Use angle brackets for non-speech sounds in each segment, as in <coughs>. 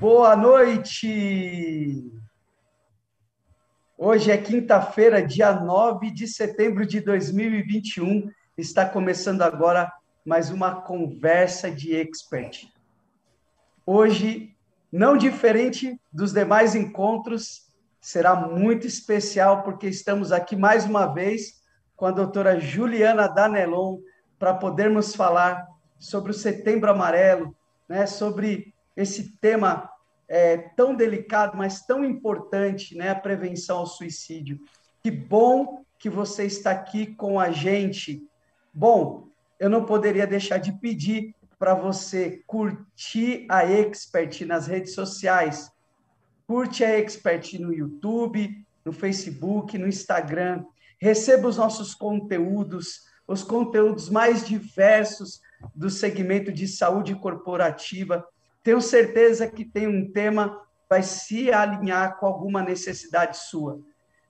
Boa noite! Hoje é quinta-feira, dia 9 de setembro de 2021. Está começando agora mais uma conversa de expert. Hoje, não diferente dos demais encontros, será muito especial porque estamos aqui mais uma vez com a doutora Juliana Danelon para podermos falar sobre o Setembro Amarelo, né, sobre esse tema é, tão delicado, mas tão importante, né, a prevenção ao suicídio. Que bom que você está aqui com a gente. Bom, eu não poderia deixar de pedir para você curtir a Expert nas redes sociais. Curte a Expert no YouTube, no Facebook, no Instagram. Receba os nossos conteúdos, os conteúdos mais diversos do segmento de saúde corporativa tenho certeza que tem um tema vai se alinhar com alguma necessidade sua.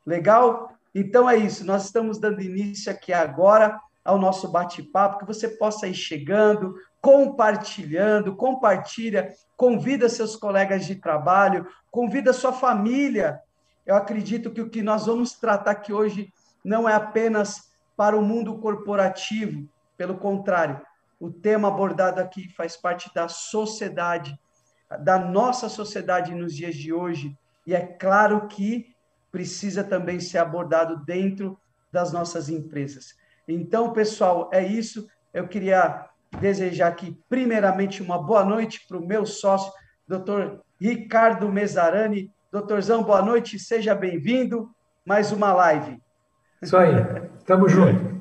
Legal? Então é isso. Nós estamos dando início aqui agora ao nosso bate-papo, que você possa ir chegando, compartilhando, compartilha, convida seus colegas de trabalho, convida sua família. Eu acredito que o que nós vamos tratar aqui hoje não é apenas para o mundo corporativo, pelo contrário, o tema abordado aqui faz parte da sociedade, da nossa sociedade nos dias de hoje, e é claro que precisa também ser abordado dentro das nossas empresas. Então, pessoal, é isso. Eu queria desejar aqui, primeiramente, uma boa noite para o meu sócio, doutor Ricardo Mesarani. Doutorzão, boa noite, seja bem-vindo. Mais uma live. Isso aí, tamo junto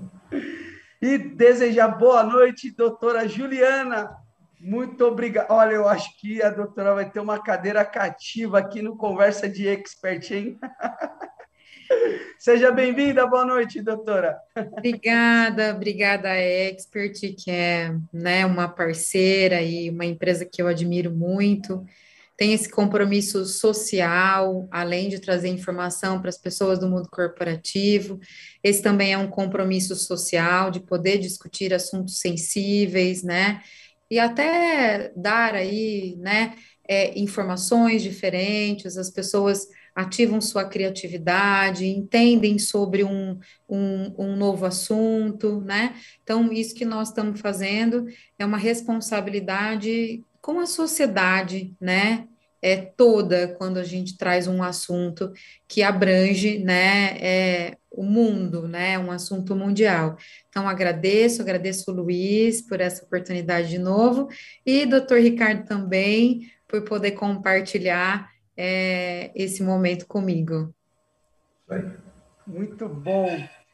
e desejar boa noite, doutora Juliana. Muito obrigado. Olha, eu acho que a doutora vai ter uma cadeira cativa aqui no Conversa de Expert, hein? <laughs> Seja bem-vinda, boa noite, doutora. Obrigada, obrigada Expert, que é né, uma parceira e uma empresa que eu admiro muito tem esse compromisso social, além de trazer informação para as pessoas do mundo corporativo. Esse também é um compromisso social de poder discutir assuntos sensíveis, né? E até dar aí, né, é, informações diferentes, as pessoas ativam sua criatividade, entendem sobre um, um, um, novo assunto, né? Então, isso que nós estamos fazendo é uma responsabilidade com a sociedade, né, é toda quando a gente traz um assunto que abrange, né, é, o mundo, né, um assunto mundial. Então, agradeço, agradeço o Luiz por essa oportunidade de novo e doutor Ricardo também por poder compartilhar é, esse momento comigo. Muito bom.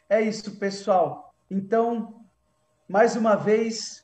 É isso, pessoal. Então, mais uma vez,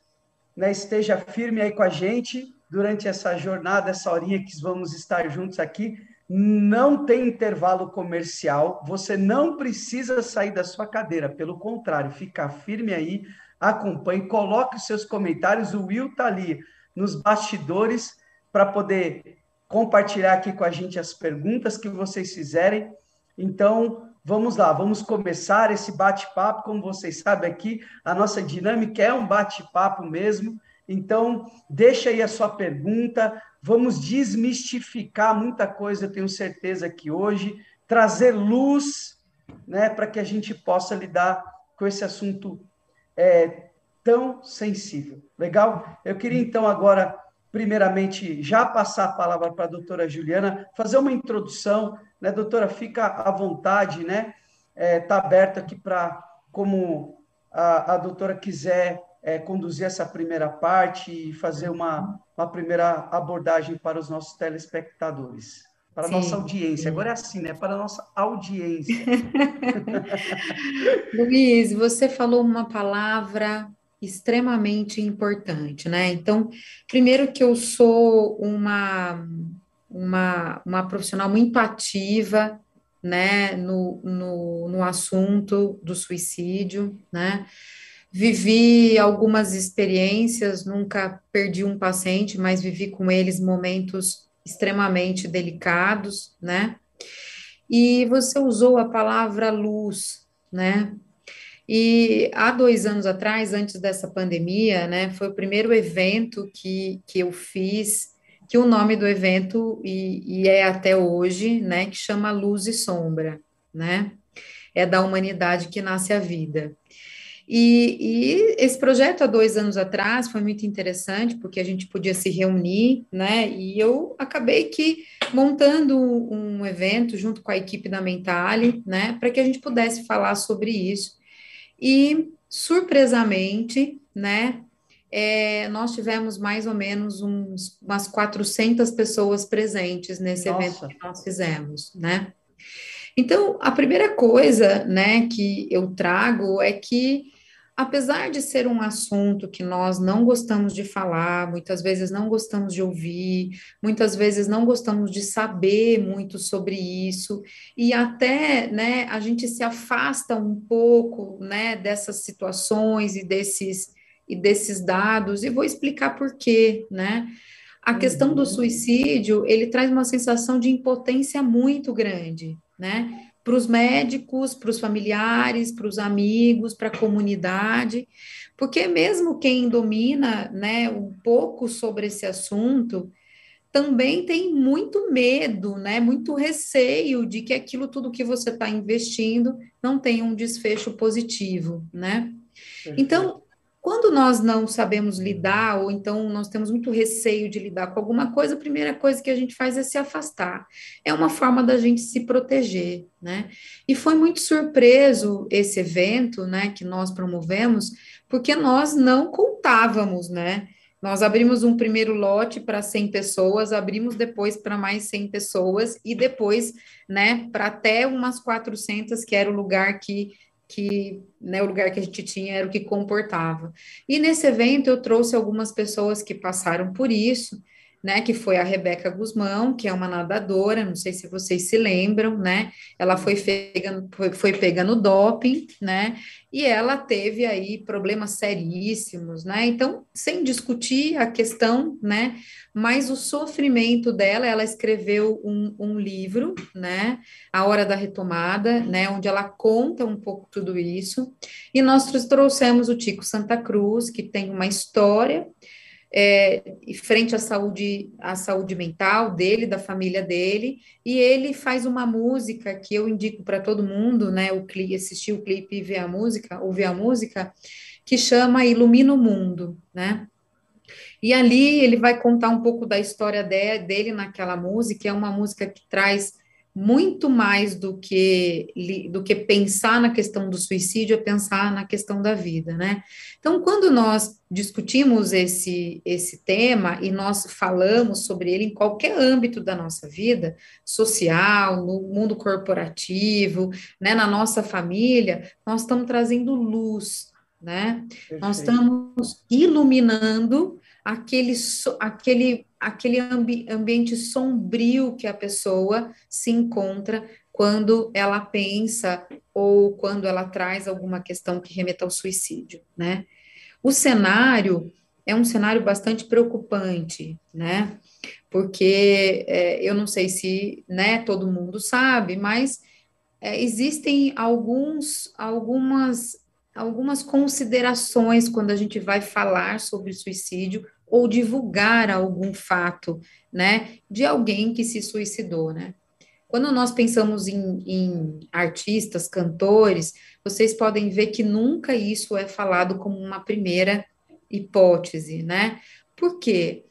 né, esteja firme aí com a gente durante essa jornada, essa horinha que vamos estar juntos aqui. Não tem intervalo comercial, você não precisa sair da sua cadeira, pelo contrário, fica firme aí, acompanhe, coloque os seus comentários. O Will está ali nos bastidores para poder compartilhar aqui com a gente as perguntas que vocês fizerem. Então, Vamos lá, vamos começar esse bate-papo. Como vocês sabem aqui, a nossa dinâmica é um bate-papo mesmo. Então, deixa aí a sua pergunta. Vamos desmistificar muita coisa, eu tenho certeza que hoje, trazer luz né, para que a gente possa lidar com esse assunto é, tão sensível. Legal? Eu queria, então, agora, primeiramente, já passar a palavra para a doutora Juliana, fazer uma introdução né, doutora? Fica à vontade, né? Está é, tá aberto aqui para, como a, a doutora quiser é, conduzir essa primeira parte e fazer uma, uma primeira abordagem para os nossos telespectadores. Para a nossa audiência. Agora é assim, né? Para a nossa audiência. <laughs> Luiz, você falou uma palavra extremamente importante, né? Então, primeiro que eu sou uma uma, uma profissional muito ativa, né, no, no, no assunto do suicídio, né, vivi algumas experiências, nunca perdi um paciente, mas vivi com eles momentos extremamente delicados, né, e você usou a palavra luz, né, e há dois anos atrás, antes dessa pandemia, né, foi o primeiro evento que, que eu fiz que o nome do evento, e, e é até hoje, né, que chama Luz e Sombra, né? É da humanidade que nasce a vida. E, e, esse projeto há dois anos atrás foi muito interessante, porque a gente podia se reunir, né? E eu acabei que montando um evento junto com a equipe da Mentale, né? Para que a gente pudesse falar sobre isso. E, surpresamente, né? É, nós tivemos mais ou menos uns, umas 400 pessoas presentes nesse Nossa. evento que nós fizemos, né? Então, a primeira coisa, né, que eu trago é que apesar de ser um assunto que nós não gostamos de falar, muitas vezes não gostamos de ouvir, muitas vezes não gostamos de saber muito sobre isso, e até, né, a gente se afasta um pouco, né, dessas situações e desses e desses dados, e vou explicar por quê, né? A questão do uhum. suicídio, ele traz uma sensação de impotência muito grande, né? Para os médicos, para os familiares, para os amigos, para a comunidade, porque mesmo quem domina né, um pouco sobre esse assunto também tem muito medo, né, muito receio de que aquilo tudo que você está investindo não tenha um desfecho positivo, né? Então, quando nós não sabemos lidar, ou então nós temos muito receio de lidar com alguma coisa, a primeira coisa que a gente faz é se afastar. É uma forma da gente se proteger, né? E foi muito surpreso esse evento, né, que nós promovemos, porque nós não contávamos, né? Nós abrimos um primeiro lote para 100 pessoas, abrimos depois para mais 100 pessoas e depois, né, para até umas 400, que era o lugar que que né, o lugar que a gente tinha era o que comportava. E nesse evento eu trouxe algumas pessoas que passaram por isso, né, que foi a Rebeca Guzmão, que é uma nadadora, não sei se vocês se lembram, né, ela foi pegando, foi, foi pegando doping, né, e ela teve aí problemas seríssimos, né, então, sem discutir a questão, né, mas o sofrimento dela, ela escreveu um, um livro, né, A Hora da Retomada, né, onde ela conta um pouco tudo isso, e nós trouxemos o Tico Santa Cruz, que tem uma história, é, frente à saúde, à saúde mental dele, da família dele, e ele faz uma música que eu indico para todo mundo, né? O assistir o clipe e ver a música, ouvir a música, que chama Ilumina o Mundo, né? E ali ele vai contar um pouco da história de, dele naquela música, é uma música que traz muito mais do que do que pensar na questão do suicídio, é pensar na questão da vida, né? Então, quando nós discutimos esse esse tema e nós falamos sobre ele em qualquer âmbito da nossa vida, social, no mundo corporativo, né, na nossa família, nós estamos trazendo luz, né? Perfeito. Nós estamos iluminando aquele aquele aquele ambi ambiente sombrio que a pessoa se encontra quando ela pensa ou quando ela traz alguma questão que remeta ao suicídio, né? O cenário é um cenário bastante preocupante, né? Porque é, eu não sei se, né, todo mundo sabe, mas é, existem alguns, algumas, algumas considerações quando a gente vai falar sobre suicídio ou divulgar algum fato, né, de alguém que se suicidou, né? Quando nós pensamos em, em, artistas, cantores, vocês podem ver que nunca isso é falado como uma primeira hipótese, né? Por quê?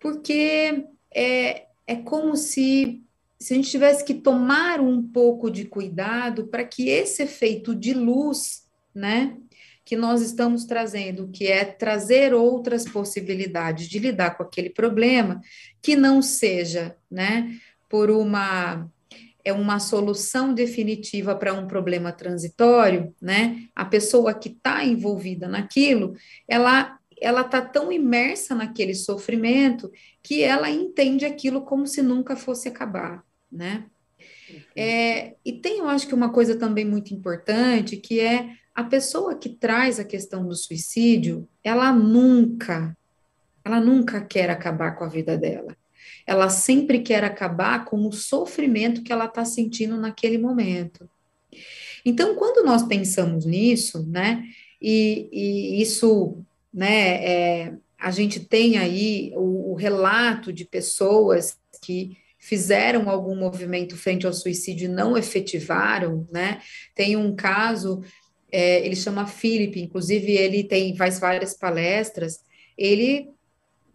Porque é, é como se, se a gente tivesse que tomar um pouco de cuidado para que esse efeito de luz, né, que nós estamos trazendo, que é trazer outras possibilidades de lidar com aquele problema, que não seja, né, por uma é uma solução definitiva para um problema transitório, né? A pessoa que está envolvida naquilo, ela ela está tão imersa naquele sofrimento que ela entende aquilo como se nunca fosse acabar, né? É, e tem, eu acho que uma coisa também muito importante, que é a pessoa que traz a questão do suicídio, ela nunca, ela nunca quer acabar com a vida dela. Ela sempre quer acabar com o sofrimento que ela está sentindo naquele momento. Então, quando nós pensamos nisso, né, e, e isso, né, é, a gente tem aí o, o relato de pessoas que fizeram algum movimento frente ao suicídio e não efetivaram, né? Tem um caso, é, ele chama Felipe, inclusive ele tem faz várias palestras. Ele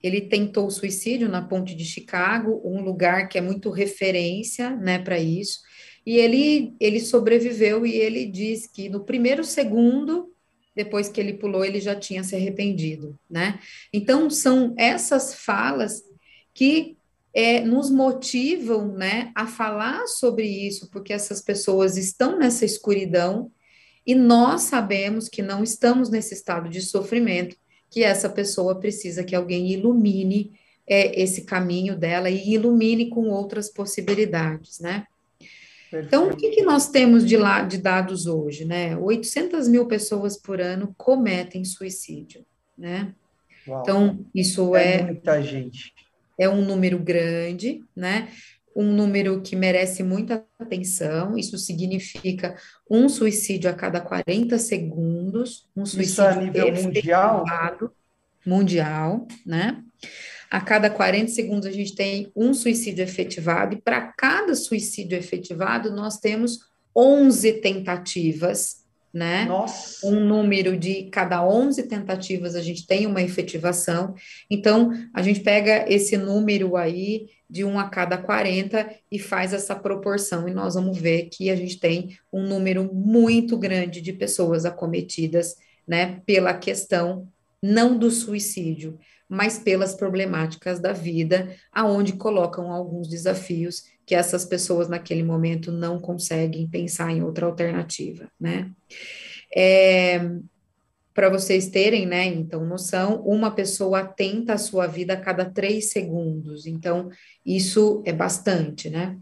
ele tentou suicídio na ponte de Chicago, um lugar que é muito referência, né, para isso. E ele ele sobreviveu e ele diz que no primeiro segundo depois que ele pulou, ele já tinha se arrependido, né? Então, são essas falas que é, nos motivam, né, a falar sobre isso, porque essas pessoas estão nessa escuridão e nós sabemos que não estamos nesse estado de sofrimento, que essa pessoa precisa que alguém ilumine é, esse caminho dela e ilumine com outras possibilidades, né? Então, o que, que nós temos de, lá, de dados hoje, né? 800 mil pessoas por ano cometem suicídio, né? Uau. Então, isso é, é muita gente. É um número grande, né? Um número que merece muita atenção. Isso significa um suicídio a cada 40 segundos, um suicídio isso a nível mundial, mundial, né? a cada 40 segundos a gente tem um suicídio efetivado, e para cada suicídio efetivado, nós temos 11 tentativas, né? Nossa. Um número de cada 11 tentativas a gente tem uma efetivação. Então, a gente pega esse número aí de 1 a cada 40 e faz essa proporção, e nós vamos ver que a gente tem um número muito grande de pessoas acometidas, né, pela questão não do suicídio, mas pelas problemáticas da vida, aonde colocam alguns desafios que essas pessoas naquele momento não conseguem pensar em outra alternativa, né? É, Para vocês terem, né, então, noção, uma pessoa atenta à sua vida a cada três segundos, então, isso é bastante, né?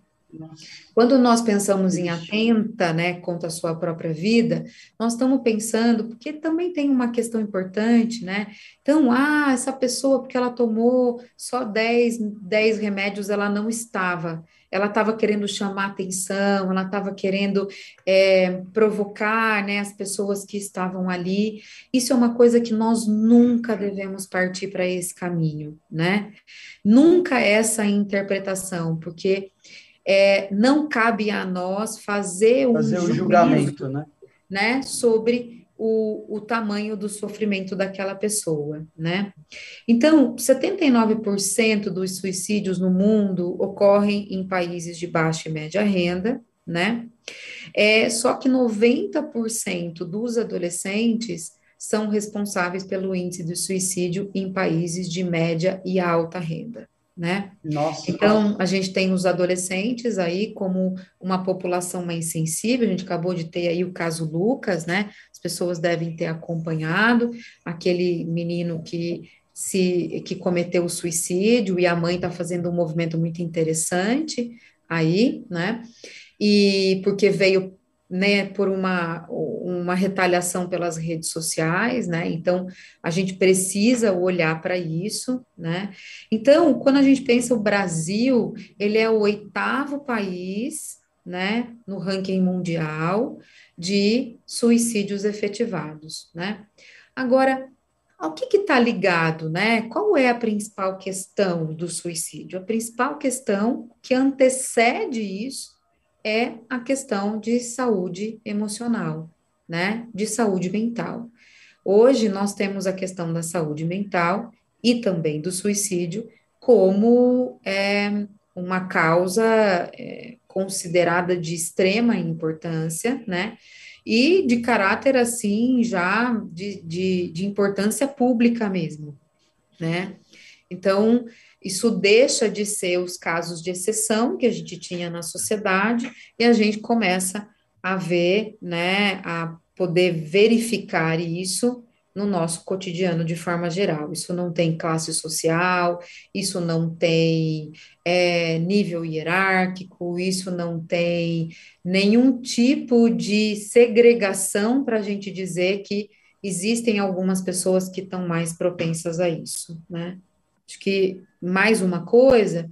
Quando nós pensamos em atenta, né, contra a sua própria vida, nós estamos pensando, porque também tem uma questão importante, né? Então, ah, essa pessoa, porque ela tomou só 10, 10 remédios, ela não estava. Ela estava querendo chamar atenção, ela estava querendo é, provocar né, as pessoas que estavam ali. Isso é uma coisa que nós nunca devemos partir para esse caminho, né? Nunca essa interpretação, porque é, não cabe a nós fazer um fazer o julgamento, né? né, sobre o, o tamanho do sofrimento daquela pessoa, né? Então, 79% dos suicídios no mundo ocorrem em países de baixa e média renda, né? É, só que 90% dos adolescentes são responsáveis pelo índice de suicídio em países de média e alta renda né? Nossa. Então, a gente tem os adolescentes aí como uma população mais sensível, a gente acabou de ter aí o caso Lucas, né? As pessoas devem ter acompanhado aquele menino que se que cometeu o suicídio e a mãe está fazendo um movimento muito interessante aí, né? E porque veio né, por uma, uma retaliação pelas redes sociais, né? Então, a gente precisa olhar para isso, né? Então, quando a gente pensa o Brasil, ele é o oitavo país, né, no ranking mundial de suicídios efetivados, né? Agora, ao que está ligado, né? Qual é a principal questão do suicídio? A principal questão que antecede isso é a questão de saúde emocional, né? De saúde mental. Hoje nós temos a questão da saúde mental e também do suicídio como é, uma causa é, considerada de extrema importância, né? E de caráter assim já de, de, de importância pública mesmo, né? Então, isso deixa de ser os casos de exceção que a gente tinha na sociedade e a gente começa a ver, né, a poder verificar isso no nosso cotidiano de forma geral. Isso não tem classe social, isso não tem é, nível hierárquico, isso não tem nenhum tipo de segregação para a gente dizer que existem algumas pessoas que estão mais propensas a isso, né? Acho que mais uma coisa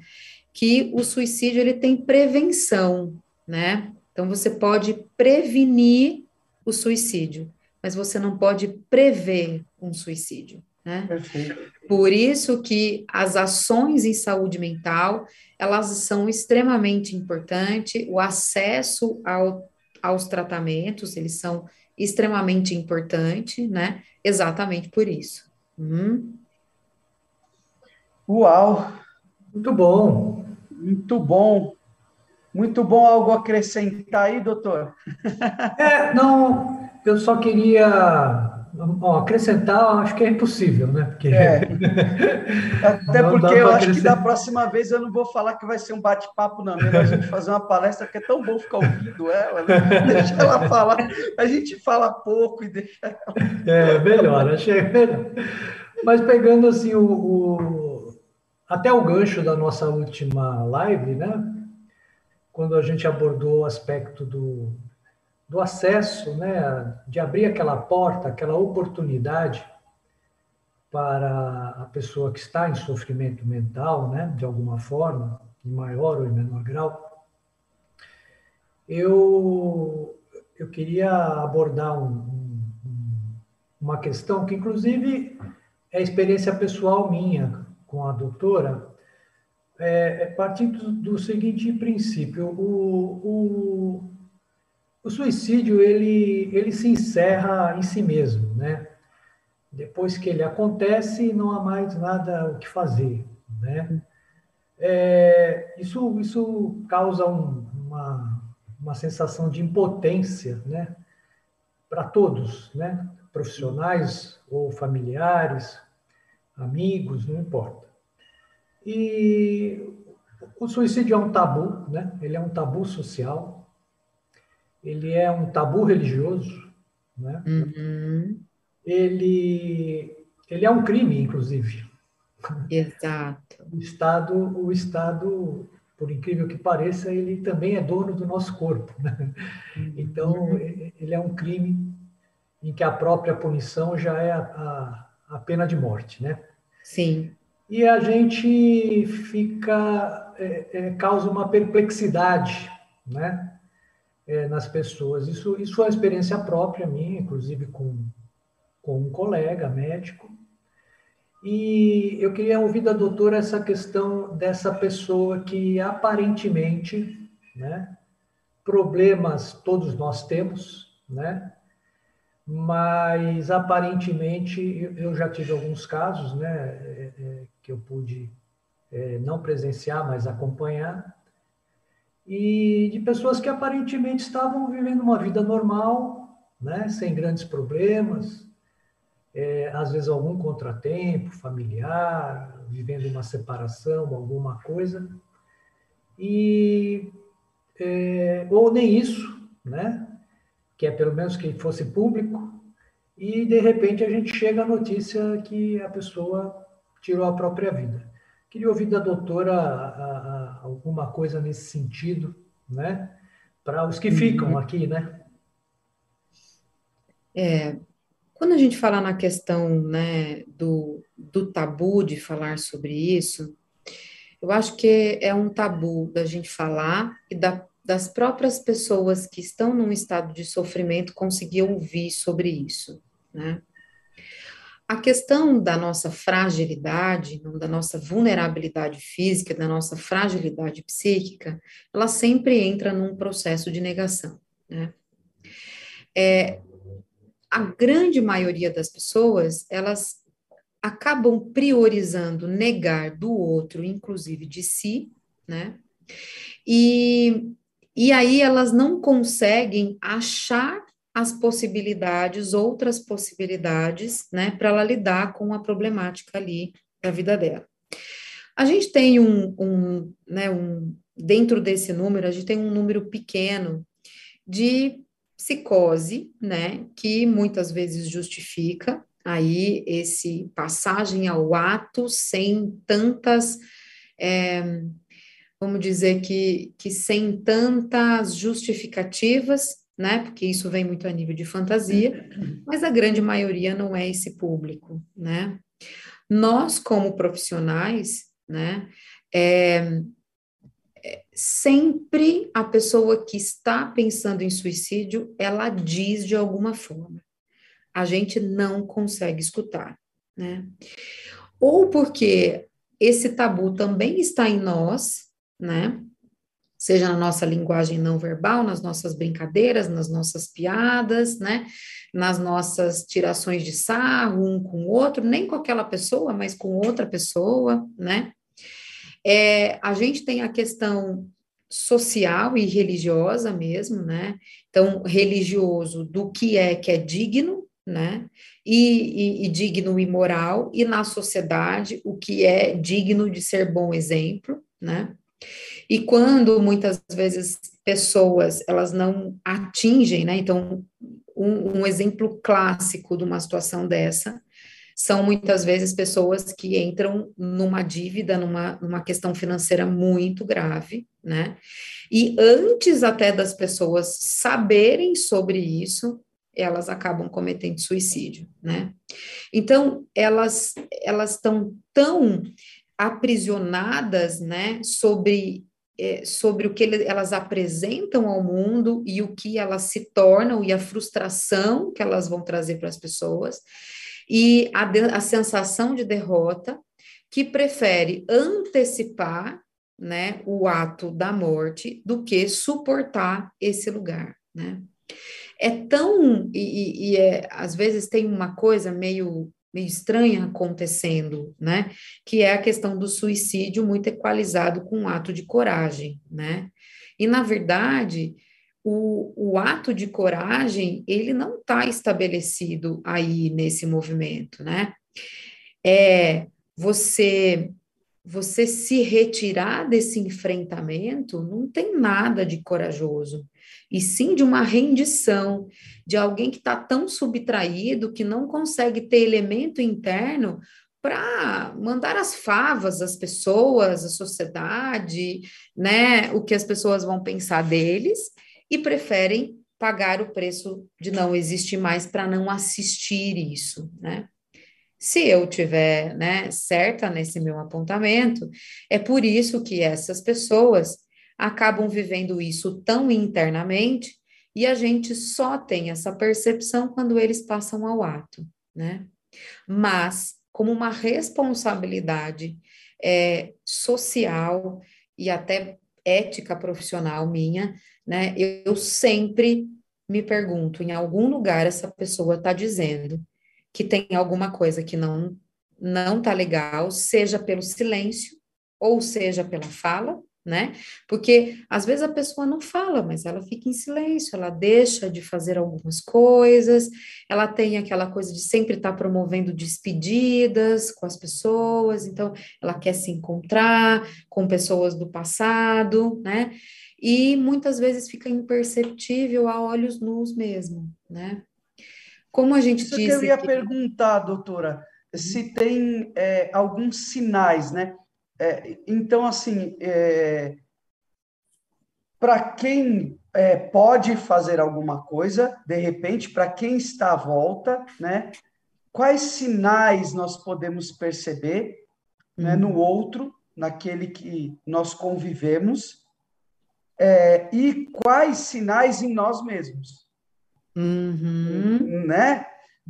que o suicídio ele tem prevenção, né? Então você pode prevenir o suicídio, mas você não pode prever um suicídio, Né? Por isso que as ações em saúde mental, elas são extremamente importantes, o acesso ao, aos tratamentos, eles são extremamente importantes, né? Exatamente por isso. Hum. Uau! Muito bom. Muito bom. Muito bom algo acrescentar aí, doutor? É, não, eu só queria Bom, acrescentar, acho que é impossível, né? Porque... É. <laughs> Até porque eu acho que da próxima vez eu não vou falar que vai ser um bate-papo, não. Melhor a gente <laughs> fazer uma palestra, que é tão bom ficar ouvindo ela, né? <laughs> deixa ela falar. A gente fala pouco e deixa ela. É, melhor, achei melhor. Mas pegando assim o, o, até o gancho da nossa última live, né? Quando a gente abordou o aspecto do do acesso, né, de abrir aquela porta, aquela oportunidade para a pessoa que está em sofrimento mental, né, de alguma forma, em maior ou em menor grau, eu, eu queria abordar um, um, uma questão que, inclusive, é experiência pessoal minha com a doutora, é, é partindo do, do seguinte princípio: o, o o suicídio ele, ele se encerra em si mesmo, né? Depois que ele acontece, não há mais nada o que fazer, né? É, isso, isso causa um, uma, uma sensação de impotência, né? Para todos, né? Profissionais ou familiares, amigos, não importa. E o suicídio é um tabu, né? Ele é um tabu social, ele é um tabu religioso, né? Uhum. Ele, ele é um crime, inclusive. Exato. O Estado, o Estado, por incrível que pareça, ele também é dono do nosso corpo. Né? Uhum. Então, ele é um crime em que a própria punição já é a, a, a pena de morte, né? Sim. E a gente fica, é, é, causa uma perplexidade, né? É, nas pessoas. Isso, isso é uma experiência própria minha, inclusive com, com um colega médico. E eu queria ouvir da doutora essa questão dessa pessoa que aparentemente, né, problemas todos nós temos, né, mas aparentemente eu já tive alguns casos, né, é, é, que eu pude é, não presenciar, mas acompanhar, e de pessoas que aparentemente estavam vivendo uma vida normal, né, sem grandes problemas, é, às vezes algum contratempo familiar, vivendo uma separação, alguma coisa, e é, ou nem isso, né, que é pelo menos que fosse público, e de repente a gente chega à notícia que a pessoa tirou a própria vida. Queria ouvir da doutora a, a, alguma coisa nesse sentido, né? Para os que ficam uhum. aqui, né? É, quando a gente fala na questão né, do, do tabu de falar sobre isso, eu acho que é um tabu da gente falar e da, das próprias pessoas que estão num estado de sofrimento conseguir ouvir sobre isso, né? A questão da nossa fragilidade, da nossa vulnerabilidade física, da nossa fragilidade psíquica, ela sempre entra num processo de negação, né? É, a grande maioria das pessoas, elas acabam priorizando negar do outro, inclusive de si, né? E, e aí elas não conseguem achar as possibilidades, outras possibilidades, né, para ela lidar com a problemática ali da vida dela. A gente tem um, um, né, um, dentro desse número, a gente tem um número pequeno de psicose, né, que muitas vezes justifica aí esse passagem ao ato sem tantas, é, vamos dizer que, que sem tantas justificativas, né? Porque isso vem muito a nível de fantasia, mas a grande maioria não é esse público, né? Nós, como profissionais, né? É, é, sempre a pessoa que está pensando em suicídio, ela diz de alguma forma. A gente não consegue escutar, né? Ou porque esse tabu também está em nós, né? Seja na nossa linguagem não verbal, nas nossas brincadeiras, nas nossas piadas, né? Nas nossas tirações de sarro um com o outro, nem com aquela pessoa, mas com outra pessoa, né? É, a gente tem a questão social e religiosa mesmo, né? Então, religioso do que é que é digno, né? E, e, e, digno e moral, e na sociedade, o que é digno de ser bom exemplo, né? E quando muitas vezes pessoas elas não atingem, né? Então, um, um exemplo clássico de uma situação dessa são muitas vezes pessoas que entram numa dívida, numa, numa questão financeira muito grave, né? E antes até das pessoas saberem sobre isso, elas acabam cometendo suicídio, né? Então, elas elas estão tão aprisionadas, né, sobre é, sobre o que elas apresentam ao mundo e o que elas se tornam e a frustração que elas vão trazer para as pessoas e a, de, a sensação de derrota que prefere antecipar né, o ato da morte do que suportar esse lugar, né? É tão e, e é, às vezes tem uma coisa meio meio estranha acontecendo, né? Que é a questão do suicídio muito equalizado com um ato de coragem, né? E na verdade o, o ato de coragem ele não está estabelecido aí nesse movimento, né? É você você se retirar desse enfrentamento não tem nada de corajoso, e sim de uma rendição, de alguém que está tão subtraído que não consegue ter elemento interno para mandar as favas às pessoas, à sociedade, né, o que as pessoas vão pensar deles, e preferem pagar o preço de não existir mais para não assistir isso, né? Se eu tiver, né, certa nesse meu apontamento, é por isso que essas pessoas acabam vivendo isso tão internamente e a gente só tem essa percepção quando eles passam ao ato, né? Mas como uma responsabilidade é, social e até ética profissional minha, né? Eu, eu sempre me pergunto, em algum lugar essa pessoa está dizendo que tem alguma coisa que não não tá legal, seja pelo silêncio ou seja pela fala, né? Porque às vezes a pessoa não fala, mas ela fica em silêncio, ela deixa de fazer algumas coisas, ela tem aquela coisa de sempre estar tá promovendo despedidas com as pessoas, então ela quer se encontrar com pessoas do passado, né? E muitas vezes fica imperceptível a olhos nus mesmo, né? Como a gente Isso disse. Que eu ia que... perguntar, doutora, se tem é, alguns sinais, né? É, então, assim, é, para quem é, pode fazer alguma coisa, de repente, para quem está à volta, né? Quais sinais nós podemos perceber né, no uhum. outro, naquele que nós convivemos, é, e quais sinais em nós mesmos? Uhum. Né?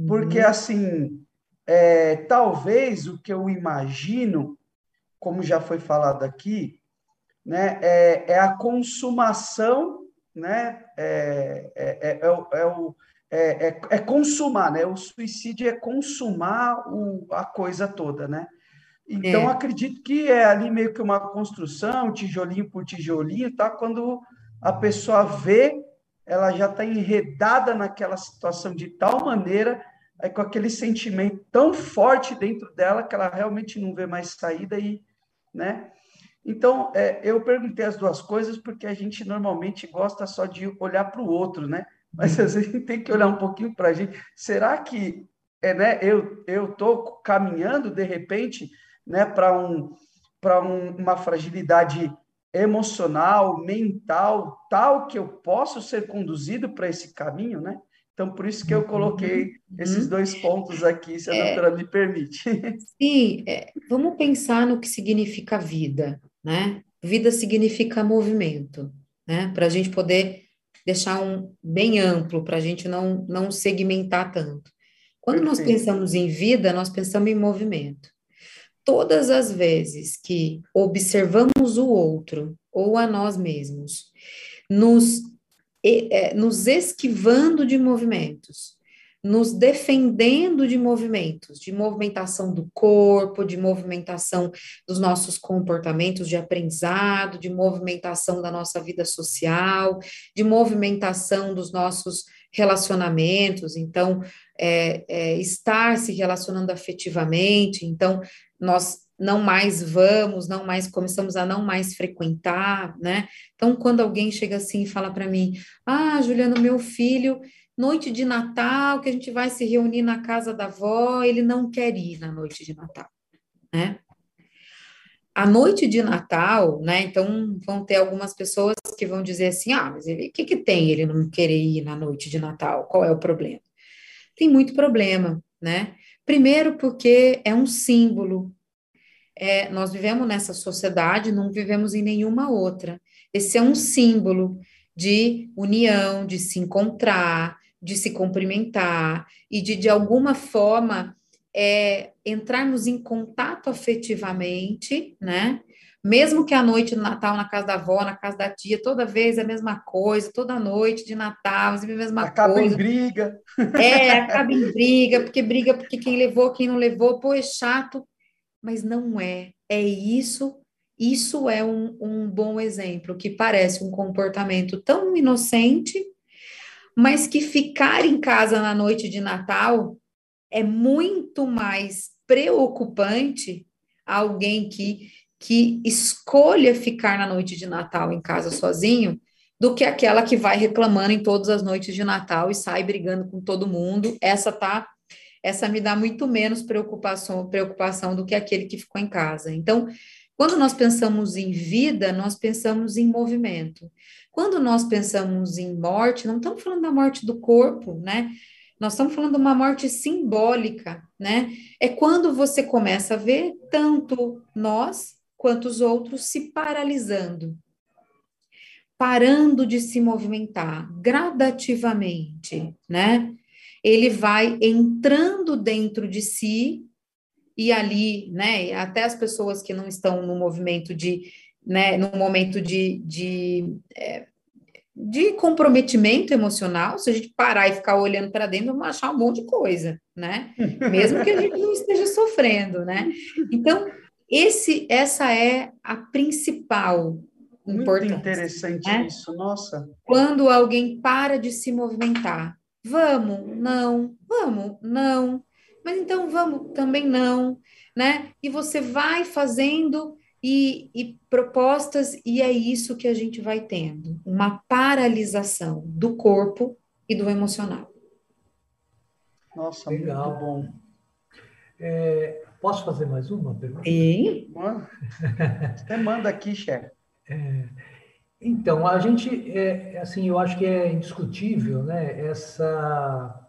Porque, uhum. assim, é, talvez o que eu imagino como já foi falado aqui, né, é, é a consumação, né, é, é, é, é o, é, é, é, consumar, né, o suicídio é consumar o, a coisa toda, né, então acredito que é ali meio que uma construção, tijolinho por tijolinho, tá, quando a pessoa vê, ela já está enredada naquela situação de tal maneira aí com aquele sentimento tão forte dentro dela que ela realmente não vê mais saída e né? Então, é, eu perguntei as duas coisas porque a gente normalmente gosta só de olhar para o outro, né? Mas às vezes tem que olhar um pouquinho para a gente. Será que é, né, eu estou caminhando, de repente, né, para um, um, uma fragilidade emocional, mental, tal que eu posso ser conduzido para esse caminho, né? Então, por isso que eu coloquei uhum. esses dois pontos aqui, se a é, doutora me permite. <laughs> Sim, é, vamos pensar no que significa vida, né? Vida significa movimento, né? Para a gente poder deixar um bem amplo, para a gente não, não segmentar tanto. Quando Perfeito. nós pensamos em vida, nós pensamos em movimento. Todas as vezes que observamos o outro ou a nós mesmos, nos, nos esquivando de movimentos, nos defendendo de movimentos, de movimentação do corpo, de movimentação dos nossos comportamentos de aprendizado, de movimentação da nossa vida social, de movimentação dos nossos relacionamentos, então, é, é, estar se relacionando afetivamente, então, nós não mais vamos, não mais começamos a não mais frequentar, né? Então, quando alguém chega assim e fala para mim, ah, Juliana, meu filho, noite de Natal, que a gente vai se reunir na casa da avó, ele não quer ir na noite de Natal, né? A noite de Natal, né? Então, vão ter algumas pessoas que vão dizer assim: ah, mas ele, o que, que tem ele não querer ir na noite de Natal? Qual é o problema? Tem muito problema, né? Primeiro, porque é um símbolo. É, nós vivemos nessa sociedade, não vivemos em nenhuma outra. Esse é um símbolo de união, de se encontrar, de se cumprimentar e de, de alguma forma, é, entrarmos em contato afetivamente, né? Mesmo que a noite do Natal na casa da avó, na casa da tia, toda vez é a mesma coisa, toda noite de Natal, a mesma acaba coisa. Acaba em briga. É, acaba em briga, porque briga porque quem levou, quem não levou, pô, é chato. Mas não é. É isso, isso é um, um bom exemplo, que parece um comportamento tão inocente, mas que ficar em casa na noite de Natal é muito mais preocupante alguém que, que escolha ficar na noite de Natal em casa sozinho do que aquela que vai reclamando em todas as noites de Natal e sai brigando com todo mundo. Essa tá essa me dá muito menos preocupação, preocupação do que aquele que ficou em casa. Então, quando nós pensamos em vida, nós pensamos em movimento. Quando nós pensamos em morte, não estamos falando da morte do corpo, né? Nós estamos falando de uma morte simbólica, né? É quando você começa a ver tanto nós quanto os outros se paralisando, parando de se movimentar gradativamente, né? Ele vai entrando dentro de si e ali, né? Até as pessoas que não estão no movimento de, né? No momento de, de é, de comprometimento emocional, se a gente parar e ficar olhando para dentro, vamos achar um monte de coisa, né? <laughs> Mesmo que a gente não esteja sofrendo, né? Então, esse, essa é a principal importância. Muito interessante né? isso, nossa. Quando alguém para de se movimentar, vamos, não, vamos, não, mas então vamos, também não, né? E você vai fazendo e, e, propostas, e é isso que a gente vai tendo: uma paralisação do corpo e do emocional. Nossa, Legal. muito bom. É, posso fazer mais uma pergunta? Sim. Você manda aqui, chefe. É, então, a gente, é, assim, eu acho que é indiscutível, né, essa,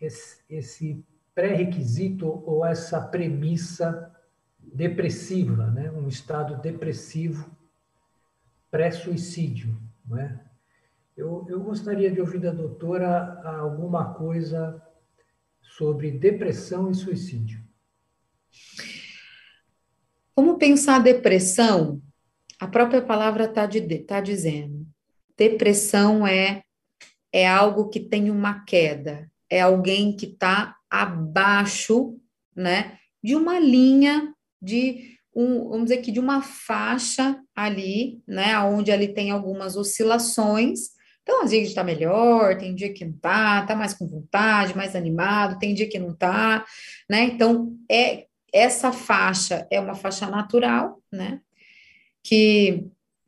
esse, esse pré-requisito ou essa premissa depressiva, né? um estado depressivo pré-suicídio. Não é? eu, eu gostaria de ouvir da doutora alguma coisa sobre depressão e suicídio. Como pensar depressão? A própria palavra está tá dizendo. Depressão é, é algo que tem uma queda, é alguém que está abaixo né, de uma linha de um, vamos dizer que de uma faixa ali, né, onde ali tem algumas oscilações. Então, às vezes está melhor, tem dia que não tá, tá mais com vontade, mais animado, tem dia que não tá, né? Então, é essa faixa é uma faixa natural, né? Que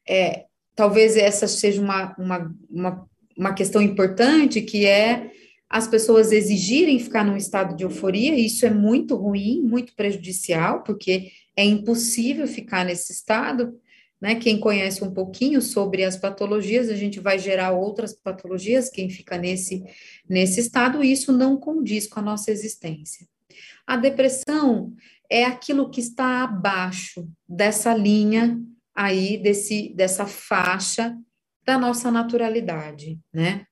é, talvez essa seja uma, uma, uma, uma questão importante, que é as pessoas exigirem ficar num estado de euforia, isso é muito ruim, muito prejudicial, porque é impossível ficar nesse estado. Né? Quem conhece um pouquinho sobre as patologias, a gente vai gerar outras patologias, quem fica nesse, nesse estado, isso não condiz com a nossa existência. A depressão é aquilo que está abaixo dessa linha aí, desse, dessa faixa da nossa naturalidade, né?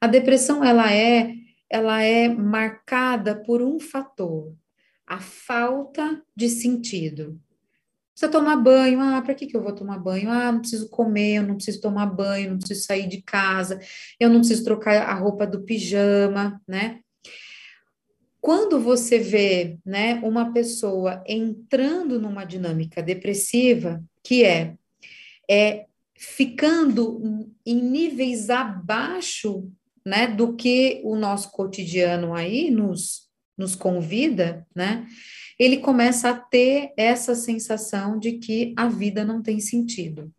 A depressão, ela é, ela é marcada por um fator, a falta de sentido. Precisa tomar banho. Ah, para que, que eu vou tomar banho? Ah, não preciso comer, eu não preciso tomar banho, não preciso sair de casa, eu não preciso trocar a roupa do pijama, né? Quando você vê, né, uma pessoa entrando numa dinâmica depressiva, que é, é ficando em níveis abaixo, né, do que o nosso cotidiano aí nos, nos convida, né? ele começa a ter essa sensação de que a vida não tem sentido.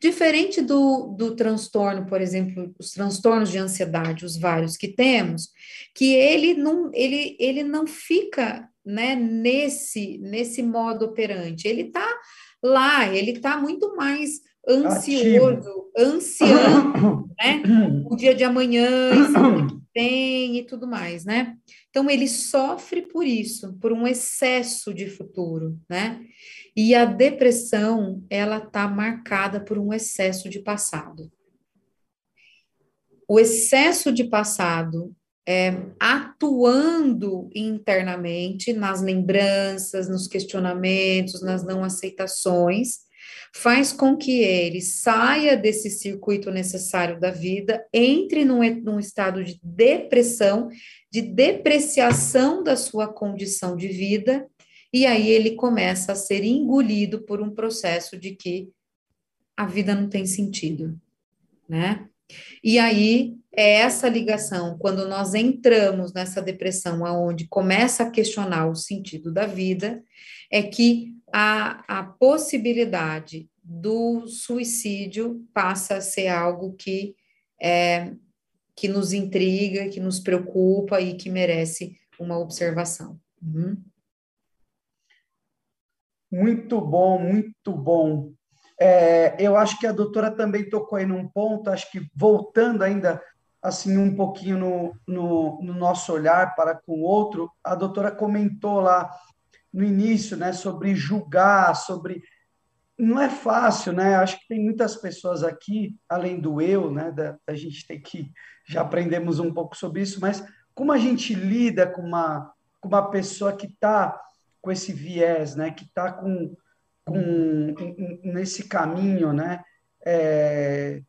Diferente do, do transtorno, por exemplo, os transtornos de ansiedade, os vários que temos, que ele não, ele, ele não fica né, nesse, nesse modo operante, ele está lá, ele está muito mais ansioso, Ativo. ansiando, <coughs> né? O dia de amanhã, que tem <coughs> e tudo mais, né? Então ele sofre por isso, por um excesso de futuro, né? E a depressão, ela tá marcada por um excesso de passado. O excesso de passado é, atuando internamente nas lembranças, nos questionamentos, nas não aceitações, faz com que ele saia desse circuito necessário da vida, entre num, num estado de depressão, de depreciação da sua condição de vida, e aí ele começa a ser engolido por um processo de que a vida não tem sentido, né? E aí é essa ligação, quando nós entramos nessa depressão, aonde começa a questionar o sentido da vida, é que a, a possibilidade do suicídio passa a ser algo que é, que nos intriga, que nos preocupa e que merece uma observação. Uhum. Muito bom, muito bom. É, eu acho que a doutora também tocou aí num ponto, acho que voltando ainda assim um pouquinho no, no, no nosso olhar para com o outro, a doutora comentou lá no início, né, sobre julgar, sobre não é fácil, né? Acho que tem muitas pessoas aqui, além do eu, né, da, a gente tem que já aprendemos um pouco sobre isso, mas como a gente lida com uma com uma pessoa que está com esse viés, né, que está com, com nesse caminho, né, é,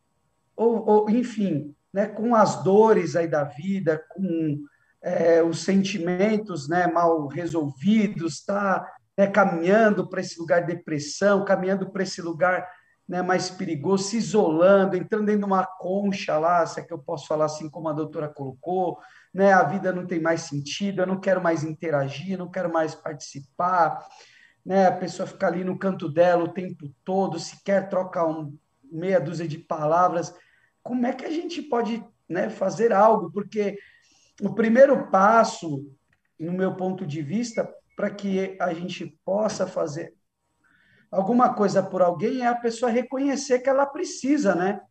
ou, ou, enfim, né, com as dores aí da vida, com é, os sentimentos né, mal resolvidos, está né, caminhando para esse lugar de depressão, caminhando para esse lugar né, mais perigoso, se isolando, entrando dentro de uma concha lá, se é que eu posso falar assim como a doutora colocou, né, a vida não tem mais sentido, eu não quero mais interagir, não quero mais participar, né, a pessoa fica ali no canto dela o tempo todo, sequer troca um, meia dúzia de palavras, como é que a gente pode né, fazer algo? Porque o primeiro passo, no meu ponto de vista, para que a gente possa fazer alguma coisa por alguém é a pessoa reconhecer que ela precisa, né?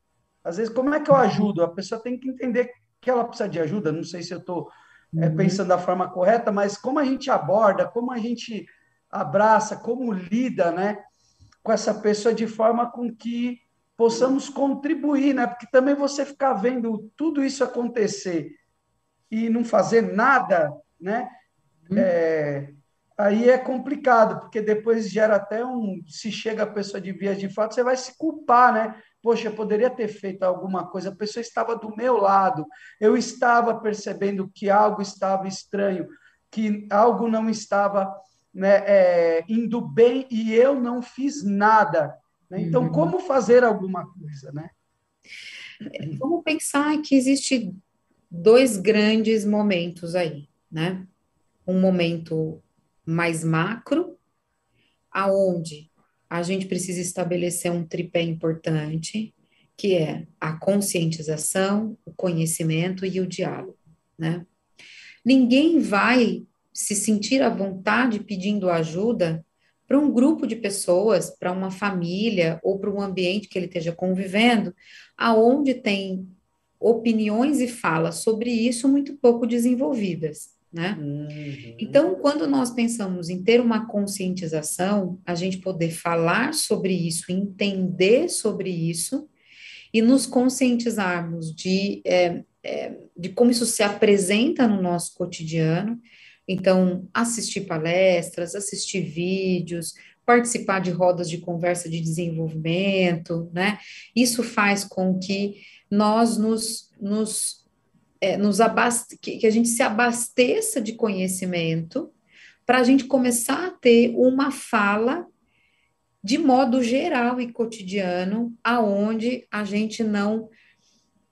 Às vezes, como é que eu ajudo? A pessoa tem que entender que ela precisa de ajuda. Não sei se eu estou é, uhum. pensando da forma correta, mas como a gente aborda, como a gente abraça, como lida, né, com essa pessoa de forma com que possamos contribuir, né? Porque também você ficar vendo tudo isso acontecer e não fazer nada, né? Hum. É, aí é complicado, porque depois gera até um. Se chega a pessoa de vias de fato, você vai se culpar, né? Poxa, eu poderia ter feito alguma coisa, a pessoa estava do meu lado, eu estava percebendo que algo estava estranho, que algo não estava né, é, indo bem e eu não fiz nada. Né? Então, uhum. como fazer alguma coisa, né? Vamos pensar que existe dois grandes momentos aí, né? Um momento mais macro, aonde a gente precisa estabelecer um tripé importante, que é a conscientização, o conhecimento e o diálogo, né? Ninguém vai se sentir à vontade pedindo ajuda para um grupo de pessoas, para uma família ou para um ambiente que ele esteja convivendo, aonde tem opiniões e falas sobre isso muito pouco desenvolvidas, né? Uhum. Então, quando nós pensamos em ter uma conscientização, a gente poder falar sobre isso, entender sobre isso e nos conscientizarmos de é, é, de como isso se apresenta no nosso cotidiano. Então, assistir palestras, assistir vídeos, participar de rodas de conversa de desenvolvimento, né? Isso faz com que nós nos, nos, é, nos abaste que, que a gente se abasteça de conhecimento para a gente começar a ter uma fala de modo geral e cotidiano, aonde a gente não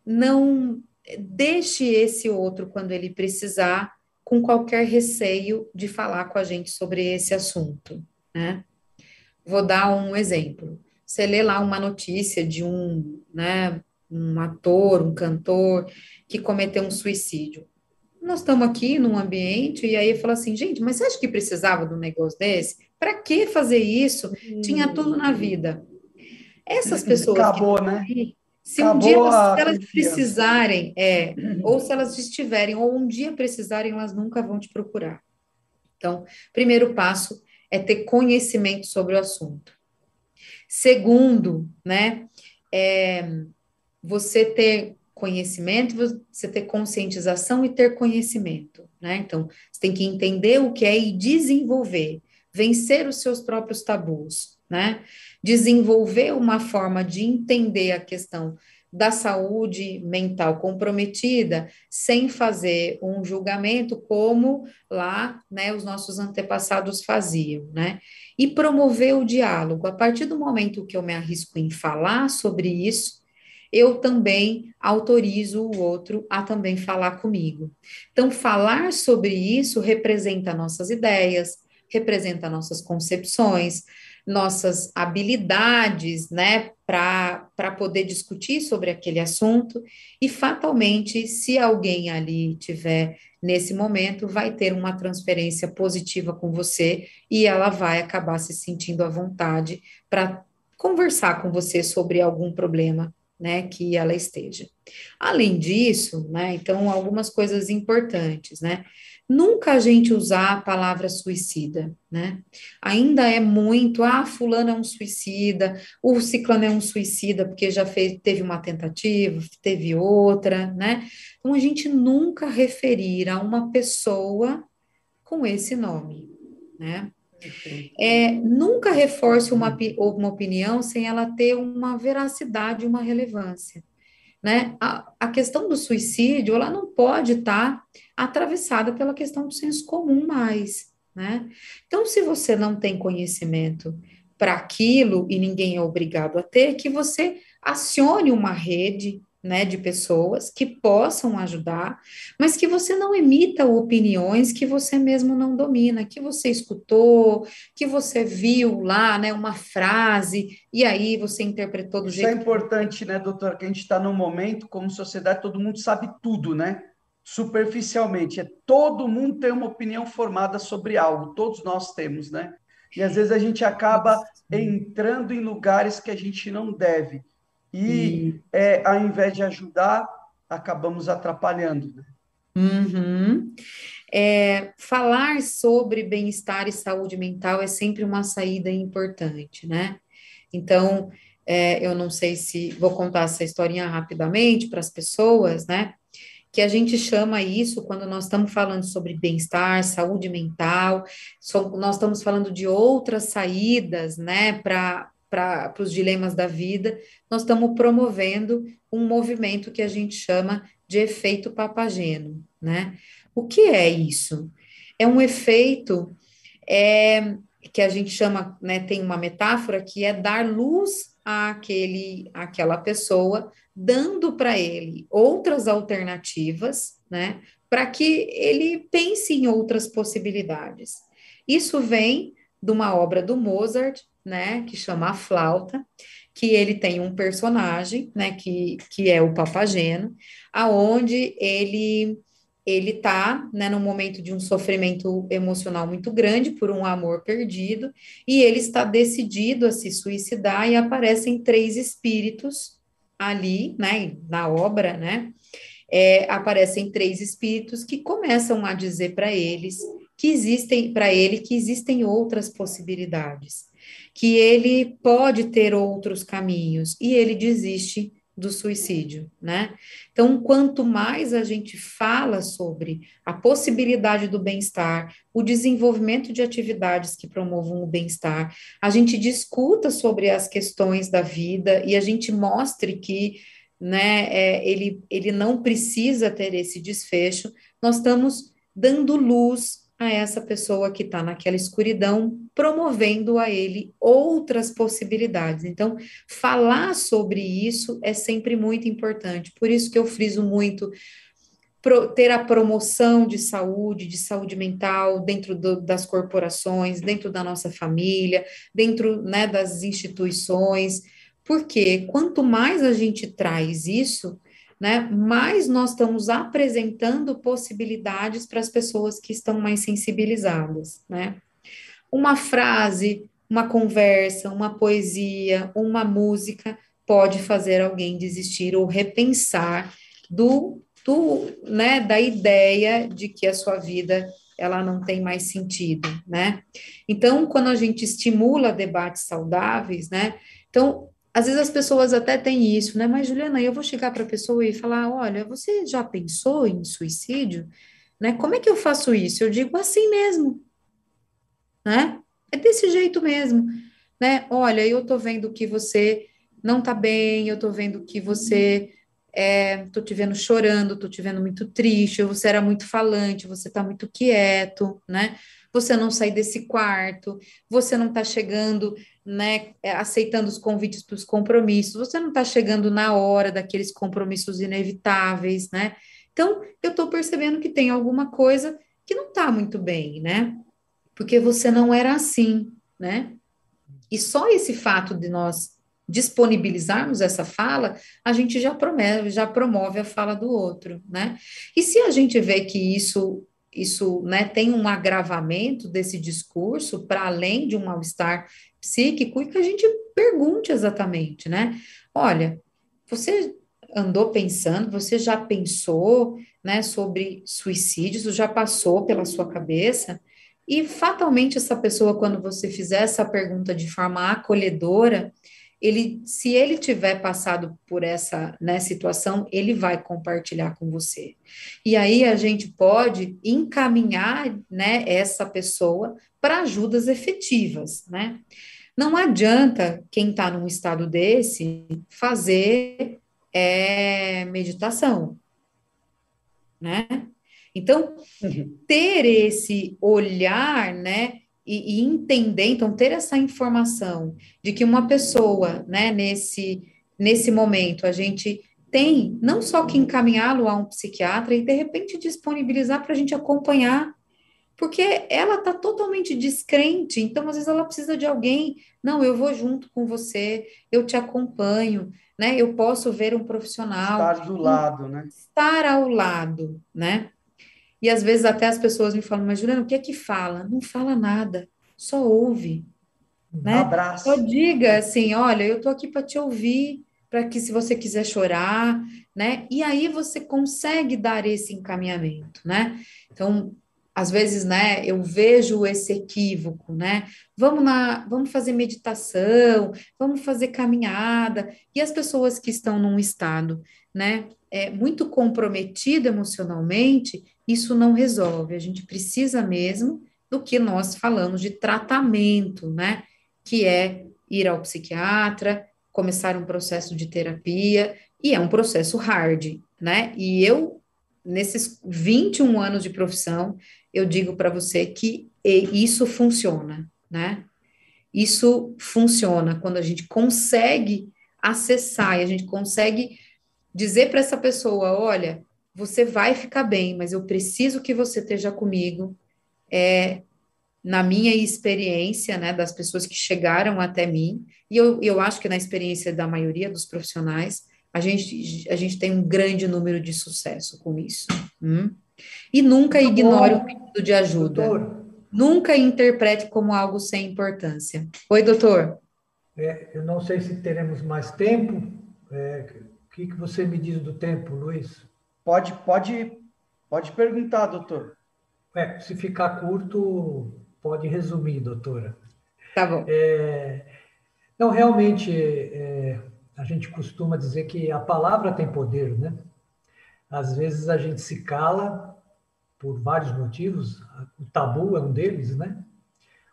não deixe esse outro quando ele precisar com qualquer receio de falar com a gente sobre esse assunto, né? Vou dar um exemplo. Você lê lá uma notícia de um, né, um ator, um cantor que cometeu um suicídio. Nós estamos aqui num ambiente e aí fala assim, gente, mas você acha que precisava de um negócio desse? Para que fazer isso? Hum. Tinha tudo na vida. Essas pessoas acabou, que né? Se acabou um dia elas, elas precisarem, é, ou se elas estiverem, ou um dia precisarem, elas nunca vão te procurar. Então, primeiro passo é ter conhecimento sobre o assunto. Segundo, né, é você ter conhecimento, você ter conscientização e ter conhecimento, né? Então, você tem que entender o que é e desenvolver, vencer os seus próprios tabus, né? Desenvolver uma forma de entender a questão da saúde mental comprometida sem fazer um julgamento como lá, né, os nossos antepassados faziam, né? E promover o diálogo. A partir do momento que eu me arrisco em falar sobre isso, eu também autorizo o outro a também falar comigo. Então, falar sobre isso representa nossas ideias, representa nossas concepções, nossas habilidades, né, para poder discutir sobre aquele assunto, e fatalmente, se alguém ali tiver nesse momento, vai ter uma transferência positiva com você e ela vai acabar se sentindo à vontade para conversar com você sobre algum problema né, que ela esteja. Além disso, né, então, algumas coisas importantes, né, nunca a gente usar a palavra suicida, né, ainda é muito, ah, fulano é um suicida, o ciclano é um suicida porque já fez, teve uma tentativa, teve outra, né, então a gente nunca referir a uma pessoa com esse nome, né, é, nunca reforce uma, uma opinião sem ela ter uma veracidade, uma relevância. Né? A, a questão do suicídio, ela não pode estar tá atravessada pela questão do senso comum mais, né? Então, se você não tem conhecimento para aquilo e ninguém é obrigado a ter, que você acione uma rede, né, de pessoas que possam ajudar, mas que você não emita opiniões que você mesmo não domina, que você escutou, que você viu lá, né, uma frase, e aí você interpretou do Isso jeito... Isso é importante, né, doutora, que a gente está num momento, como sociedade, todo mundo sabe tudo, né? Superficialmente, é todo mundo tem uma opinião formada sobre algo, todos nós temos, né? E às vezes a gente acaba entrando em lugares que a gente não deve. E, é, ao invés de ajudar, acabamos atrapalhando. Né? Uhum. É, falar sobre bem-estar e saúde mental é sempre uma saída importante, né? Então, é, eu não sei se vou contar essa historinha rapidamente para as pessoas, né? Que a gente chama isso quando nós estamos falando sobre bem-estar, saúde mental, so, nós estamos falando de outras saídas, né, para para os dilemas da vida, nós estamos promovendo um movimento que a gente chama de efeito papageno, né? O que é isso? É um efeito é, que a gente chama, né, tem uma metáfora que é dar luz àquele, àquela pessoa, dando para ele outras alternativas, né, para que ele pense em outras possibilidades. Isso vem de uma obra do Mozart, né, que chama A Flauta, que ele tem um personagem, né, que, que é o Papageno, aonde ele ele tá, né, momento de um sofrimento emocional muito grande por um amor perdido, e ele está decidido a se suicidar e aparecem três espíritos ali, né, na obra, né, é, aparecem três espíritos que começam a dizer para eles que existem para ele que existem outras possibilidades que ele pode ter outros caminhos e ele desiste do suicídio, né? Então, quanto mais a gente fala sobre a possibilidade do bem-estar, o desenvolvimento de atividades que promovam o bem-estar, a gente discuta sobre as questões da vida e a gente mostre que, né, é, ele, ele não precisa ter esse desfecho, nós estamos dando luz a essa pessoa que está naquela escuridão, promovendo a ele outras possibilidades. Então, falar sobre isso é sempre muito importante. Por isso que eu friso muito ter a promoção de saúde, de saúde mental dentro do, das corporações, dentro da nossa família, dentro né, das instituições, porque quanto mais a gente traz isso, né, mais nós estamos apresentando possibilidades para as pessoas que estão mais sensibilizadas, né? Uma frase, uma conversa, uma poesia, uma música pode fazer alguém desistir ou repensar do, do né, da ideia de que a sua vida ela não tem mais sentido, né? Então, quando a gente estimula debates saudáveis, né? Então, às vezes as pessoas até têm isso, né? Mas, Juliana, eu vou chegar para a pessoa e falar: olha, você já pensou em suicídio? Né? Como é que eu faço isso? Eu digo assim mesmo, né? É desse jeito mesmo, né? Olha, eu tô vendo que você não tá bem, eu tô vendo que você é, tô te vendo chorando, tô te vendo muito triste, você era muito falante, você tá muito quieto, né? Você não sai desse quarto, você não tá chegando né, é, aceitando os convites para os compromissos, você não está chegando na hora daqueles compromissos inevitáveis, né? Então, eu estou percebendo que tem alguma coisa que não está muito bem, né? Porque você não era assim, né? E só esse fato de nós disponibilizarmos essa fala, a gente já promove, já promove a fala do outro, né? E se a gente vê que isso isso né, tem um agravamento desse discurso para além de um mal-estar psíquico e que a gente pergunte exatamente, né? Olha, você andou pensando, você já pensou, né, sobre suicídios, já passou pela sua cabeça? E fatalmente essa pessoa, quando você fizer essa pergunta de forma acolhedora, ele, se ele tiver passado por essa né, situação, ele vai compartilhar com você. E aí a gente pode encaminhar né, essa pessoa para ajudas efetivas, né? Não adianta quem está num estado desse fazer é, meditação, né? Então, uhum. ter esse olhar, né, e, e, entender, então, ter essa informação de que uma pessoa, né, nesse, nesse momento, a gente tem não só que encaminhá-lo a um psiquiatra e, de repente, disponibilizar para a gente acompanhar porque ela está totalmente descrente, então às vezes ela precisa de alguém, não, eu vou junto com você, eu te acompanho, né? Eu posso ver um profissional. Estar do lado, né? Estar ao lado, né? E às vezes até as pessoas me falam, mas Juliana, o que é que fala? Não fala nada, só ouve. Né? abraço. Só diga assim, olha, eu estou aqui para te ouvir, para que se você quiser chorar, né? E aí você consegue dar esse encaminhamento, né? Então, às vezes, né, eu vejo esse equívoco, né? Vamos na, vamos fazer meditação, vamos fazer caminhada, e as pessoas que estão num estado, né, é, muito comprometido emocionalmente, isso não resolve. A gente precisa mesmo do que nós falamos de tratamento, né? Que é ir ao psiquiatra, começar um processo de terapia, e é um processo hard, né? E eu, nesses 21 anos de profissão, eu digo para você que isso funciona, né? Isso funciona quando a gente consegue acessar e a gente consegue dizer para essa pessoa: olha, você vai ficar bem, mas eu preciso que você esteja comigo. É, na minha experiência, né, das pessoas que chegaram até mim, e eu, eu acho que na experiência da maioria dos profissionais, a gente, a gente tem um grande número de sucesso com isso. Hum? E nunca ignore o pedido de ajuda. Doutor. Nunca interprete como algo sem importância. Oi, doutor. É, eu não sei se teremos mais tempo. É, o que, que você me diz do tempo, Luiz? Pode, pode, pode perguntar, doutor. É, se ficar curto, pode resumir, doutora. Tá bom. É, não, realmente, é, a gente costuma dizer que a palavra tem poder, né? Às vezes a gente se cala por vários motivos, o tabu é um deles, né?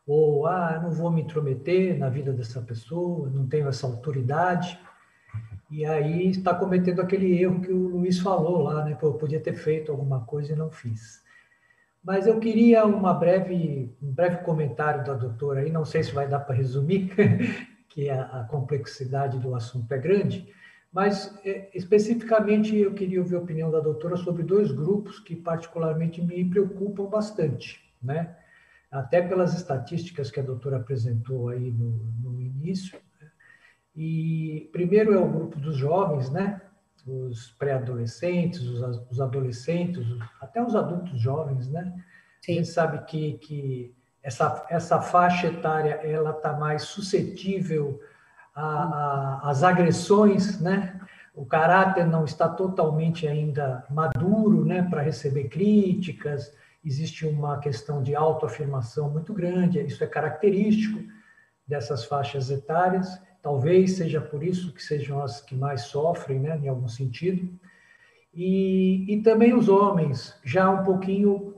Ou, ah, não vou me intrometer na vida dessa pessoa, não tenho essa autoridade. E aí está cometendo aquele erro que o Luiz falou lá, né? Pô, eu podia ter feito alguma coisa e não fiz. Mas eu queria uma breve, um breve comentário da doutora aí, não sei se vai dar para resumir, <laughs> que a, a, complexidade do assunto é grande, mas é, especificamente eu queria ouvir a opinião da doutora sobre dois grupos que particularmente me preocupam bastante, né? Até pelas estatísticas que a doutora apresentou aí no, no início, e primeiro é o grupo dos jovens, né? Os pré-adolescentes, os, os, adolescentes, até os adultos jovens, né? Sim. A gente sabe que, que essa, essa faixa etária ela está mais suscetível às agressões, né? O caráter não está totalmente ainda maduro, né, para receber críticas. Existe uma questão de autoafirmação muito grande. Isso é característico dessas faixas etárias. Talvez seja por isso que sejam as que mais sofrem, né, em algum sentido. E, e também os homens, já um pouquinho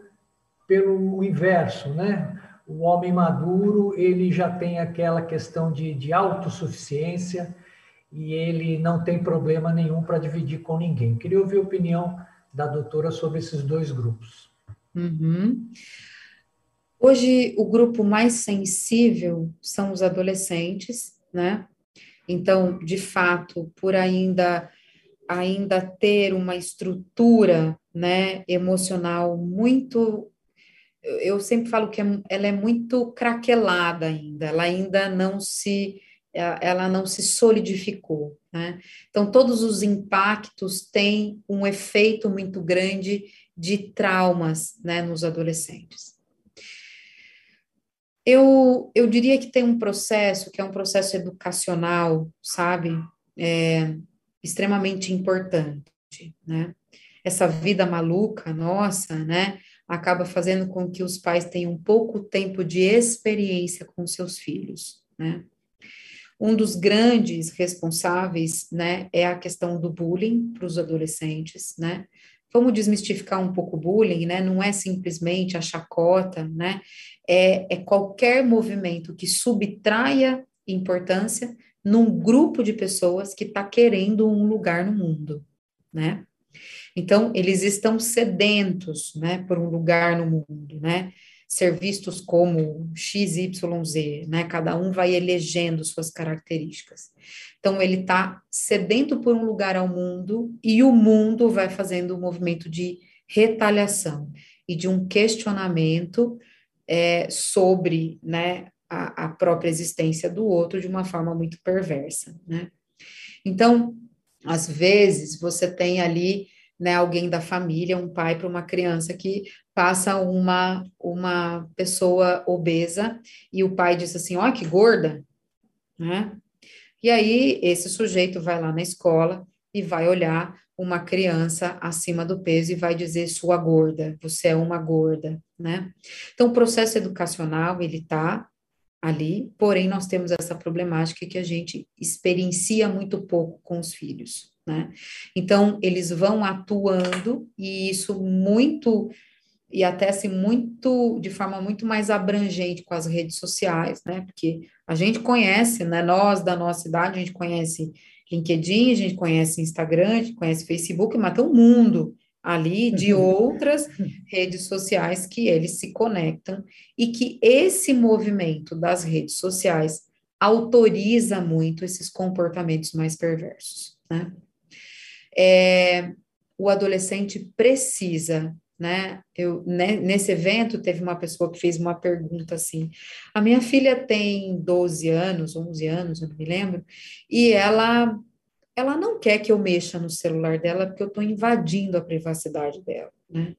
pelo inverso, né? O homem maduro, ele já tem aquela questão de, de autossuficiência e ele não tem problema nenhum para dividir com ninguém. Queria ouvir a opinião da doutora sobre esses dois grupos. Uhum. Hoje, o grupo mais sensível são os adolescentes, né? Então, de fato, por ainda ainda ter uma estrutura, né, emocional muito eu sempre falo que é, ela é muito craquelada ainda, ela ainda não se ela não se solidificou, né? Então todos os impactos têm um efeito muito grande de traumas, né, nos adolescentes. Eu, eu diria que tem um processo que é um processo educacional, sabe, é, extremamente importante, né? Essa vida maluca nossa, né, acaba fazendo com que os pais tenham pouco tempo de experiência com seus filhos, né? Um dos grandes responsáveis, né, é a questão do bullying para os adolescentes, né? Vamos desmistificar um pouco o bullying, né? Não é simplesmente a chacota, né? É, é qualquer movimento que subtraia importância num grupo de pessoas que está querendo um lugar no mundo, né? Então, eles estão sedentos, né, por um lugar no mundo, né? Ser vistos como XYZ, né? Cada um vai elegendo suas características. Então, ele está sedento por um lugar ao mundo e o mundo vai fazendo um movimento de retaliação e de um questionamento é, sobre, né, a, a própria existência do outro de uma forma muito perversa, né? Então, às vezes, você tem ali né, alguém da família, um pai para uma criança que passa uma, uma pessoa obesa e o pai diz assim, ó, que gorda, né? E aí esse sujeito vai lá na escola e vai olhar uma criança acima do peso e vai dizer sua gorda, você é uma gorda, né? Então o processo educacional ele tá ali, porém nós temos essa problemática que a gente experiencia muito pouco com os filhos, né? Então, eles vão atuando, e isso muito, e até assim, muito, de forma muito mais abrangente com as redes sociais, né? Porque a gente conhece, né? Nós da nossa idade, a gente conhece LinkedIn, a gente conhece Instagram, a gente conhece Facebook, mas tem um mundo ali de uhum. outras redes sociais que eles se conectam e que esse movimento das redes sociais autoriza muito esses comportamentos mais perversos, né? é, o adolescente precisa, né? Eu, né, nesse evento teve uma pessoa que fez uma pergunta assim: a minha filha tem 12 anos, 11 anos, eu não me lembro, e ela ela não quer que eu mexa no celular dela porque eu estou invadindo a privacidade dela, né?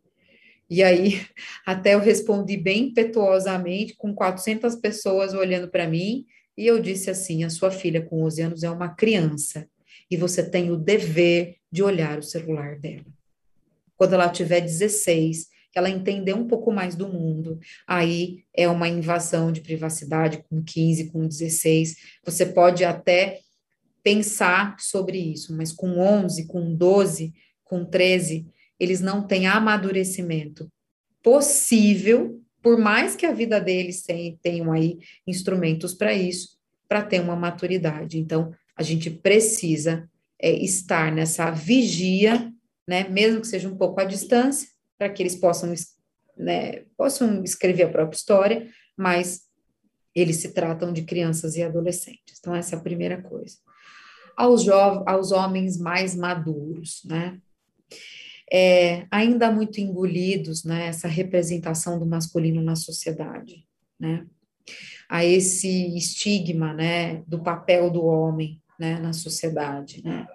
E aí, <laughs> até eu respondi bem impetuosamente, com 400 pessoas olhando para mim, e eu disse assim: a sua filha com 11 anos é uma criança, e você tem o dever de olhar o celular dela. Quando ela tiver 16, que ela entender um pouco mais do mundo, aí é uma invasão de privacidade com 15, com 16. Você pode até pensar sobre isso, mas com 11, com 12, com 13, eles não têm amadurecimento possível, por mais que a vida deles tenham aí instrumentos para isso, para ter uma maturidade. Então, a gente precisa é, estar nessa vigia, né, mesmo que seja um pouco à distância, para que eles possam, né, possam escrever a própria história, mas eles se tratam de crianças e adolescentes. Então, essa é a primeira coisa. Aos, aos homens mais maduros, né? É, ainda muito engolidos, né? Representação do masculino na sociedade, né? A esse estigma, né? Do papel do homem, né? Na sociedade, né?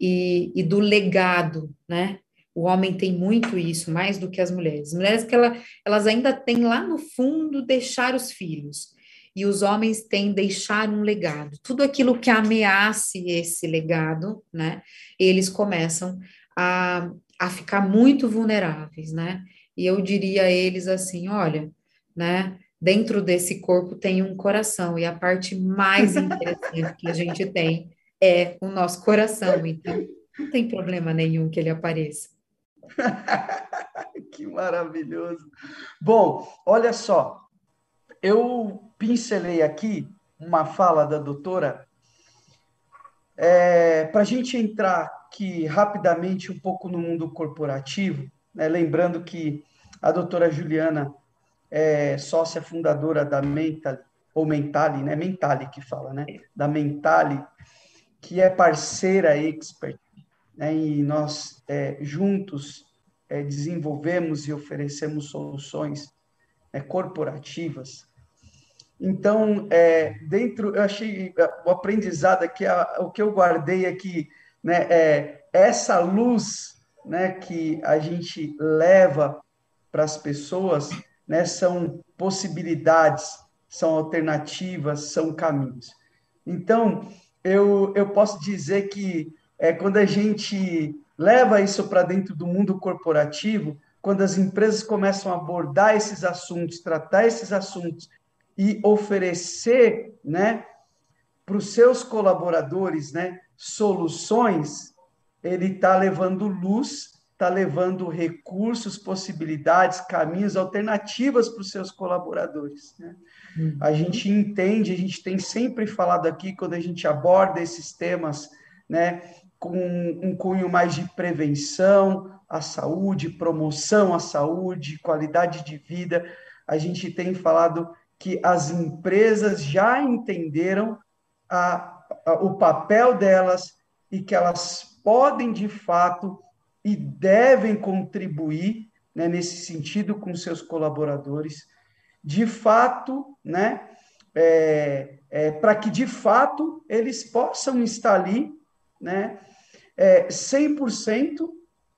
E, e do legado, né? O homem tem muito isso, mais do que as mulheres. As mulheres que ela, elas ainda têm lá no fundo deixar os filhos, e os homens têm deixar um legado. Tudo aquilo que ameace esse legado, né, eles começam a, a ficar muito vulneráveis, né? E eu diria a eles assim, olha, né, dentro desse corpo tem um coração, e a parte mais interessante que a gente tem é o nosso coração, então não tem problema nenhum que ele apareça. <laughs> que maravilhoso. Bom, olha só, eu pincelei aqui uma fala da doutora é, para a gente entrar aqui rapidamente um pouco no mundo corporativo, né, lembrando que a doutora Juliana é sócia fundadora da Mentali, ou Mentali, né? Mentali que fala, né? Da Mentali, que é parceira expert, né? E nós é, juntos é, desenvolvemos e oferecemos soluções é, corporativas então, é, dentro, eu achei é, o aprendizado aqui, a, o que eu guardei aqui, né, é essa luz, né, que a gente leva para as pessoas, né, são possibilidades, são alternativas, são caminhos. Então, eu, eu posso dizer que é, quando a gente leva isso para dentro do mundo corporativo, quando as empresas começam a abordar esses assuntos, tratar esses assuntos e oferecer, né, para os seus colaboradores, né, soluções, ele está levando luz, está levando recursos, possibilidades, caminhos, alternativas para os seus colaboradores. Né? Uhum. A gente entende, a gente tem sempre falado aqui quando a gente aborda esses temas, né, com um cunho mais de prevenção à saúde, promoção à saúde, qualidade de vida. A gente tem falado que as empresas já entenderam a, a, o papel delas e que elas podem, de fato, e devem contribuir né, nesse sentido com seus colaboradores, de fato, né, é, é, para que, de fato, eles possam estar ali né, é, 100%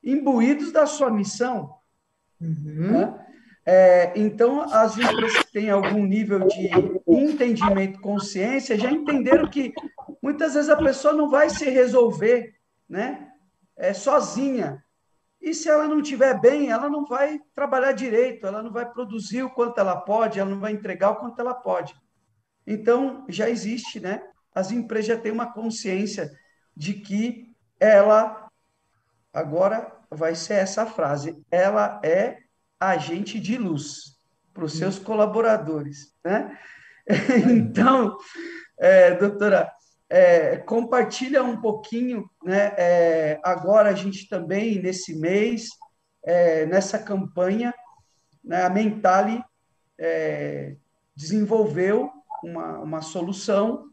imbuídos da sua missão. Uhum. Né? É, então, as empresas que têm algum nível de entendimento, consciência, já entenderam que muitas vezes a pessoa não vai se resolver né, é, sozinha. E se ela não estiver bem, ela não vai trabalhar direito, ela não vai produzir o quanto ela pode, ela não vai entregar o quanto ela pode. Então, já existe, né? As empresas já têm uma consciência de que ela, agora vai ser essa frase, ela é agente de luz para os seus colaboradores, né? <laughs> Então, é, doutora, é, compartilha um pouquinho, né? É, agora a gente também nesse mês, é, nessa campanha, né, a Mentali é, desenvolveu uma, uma solução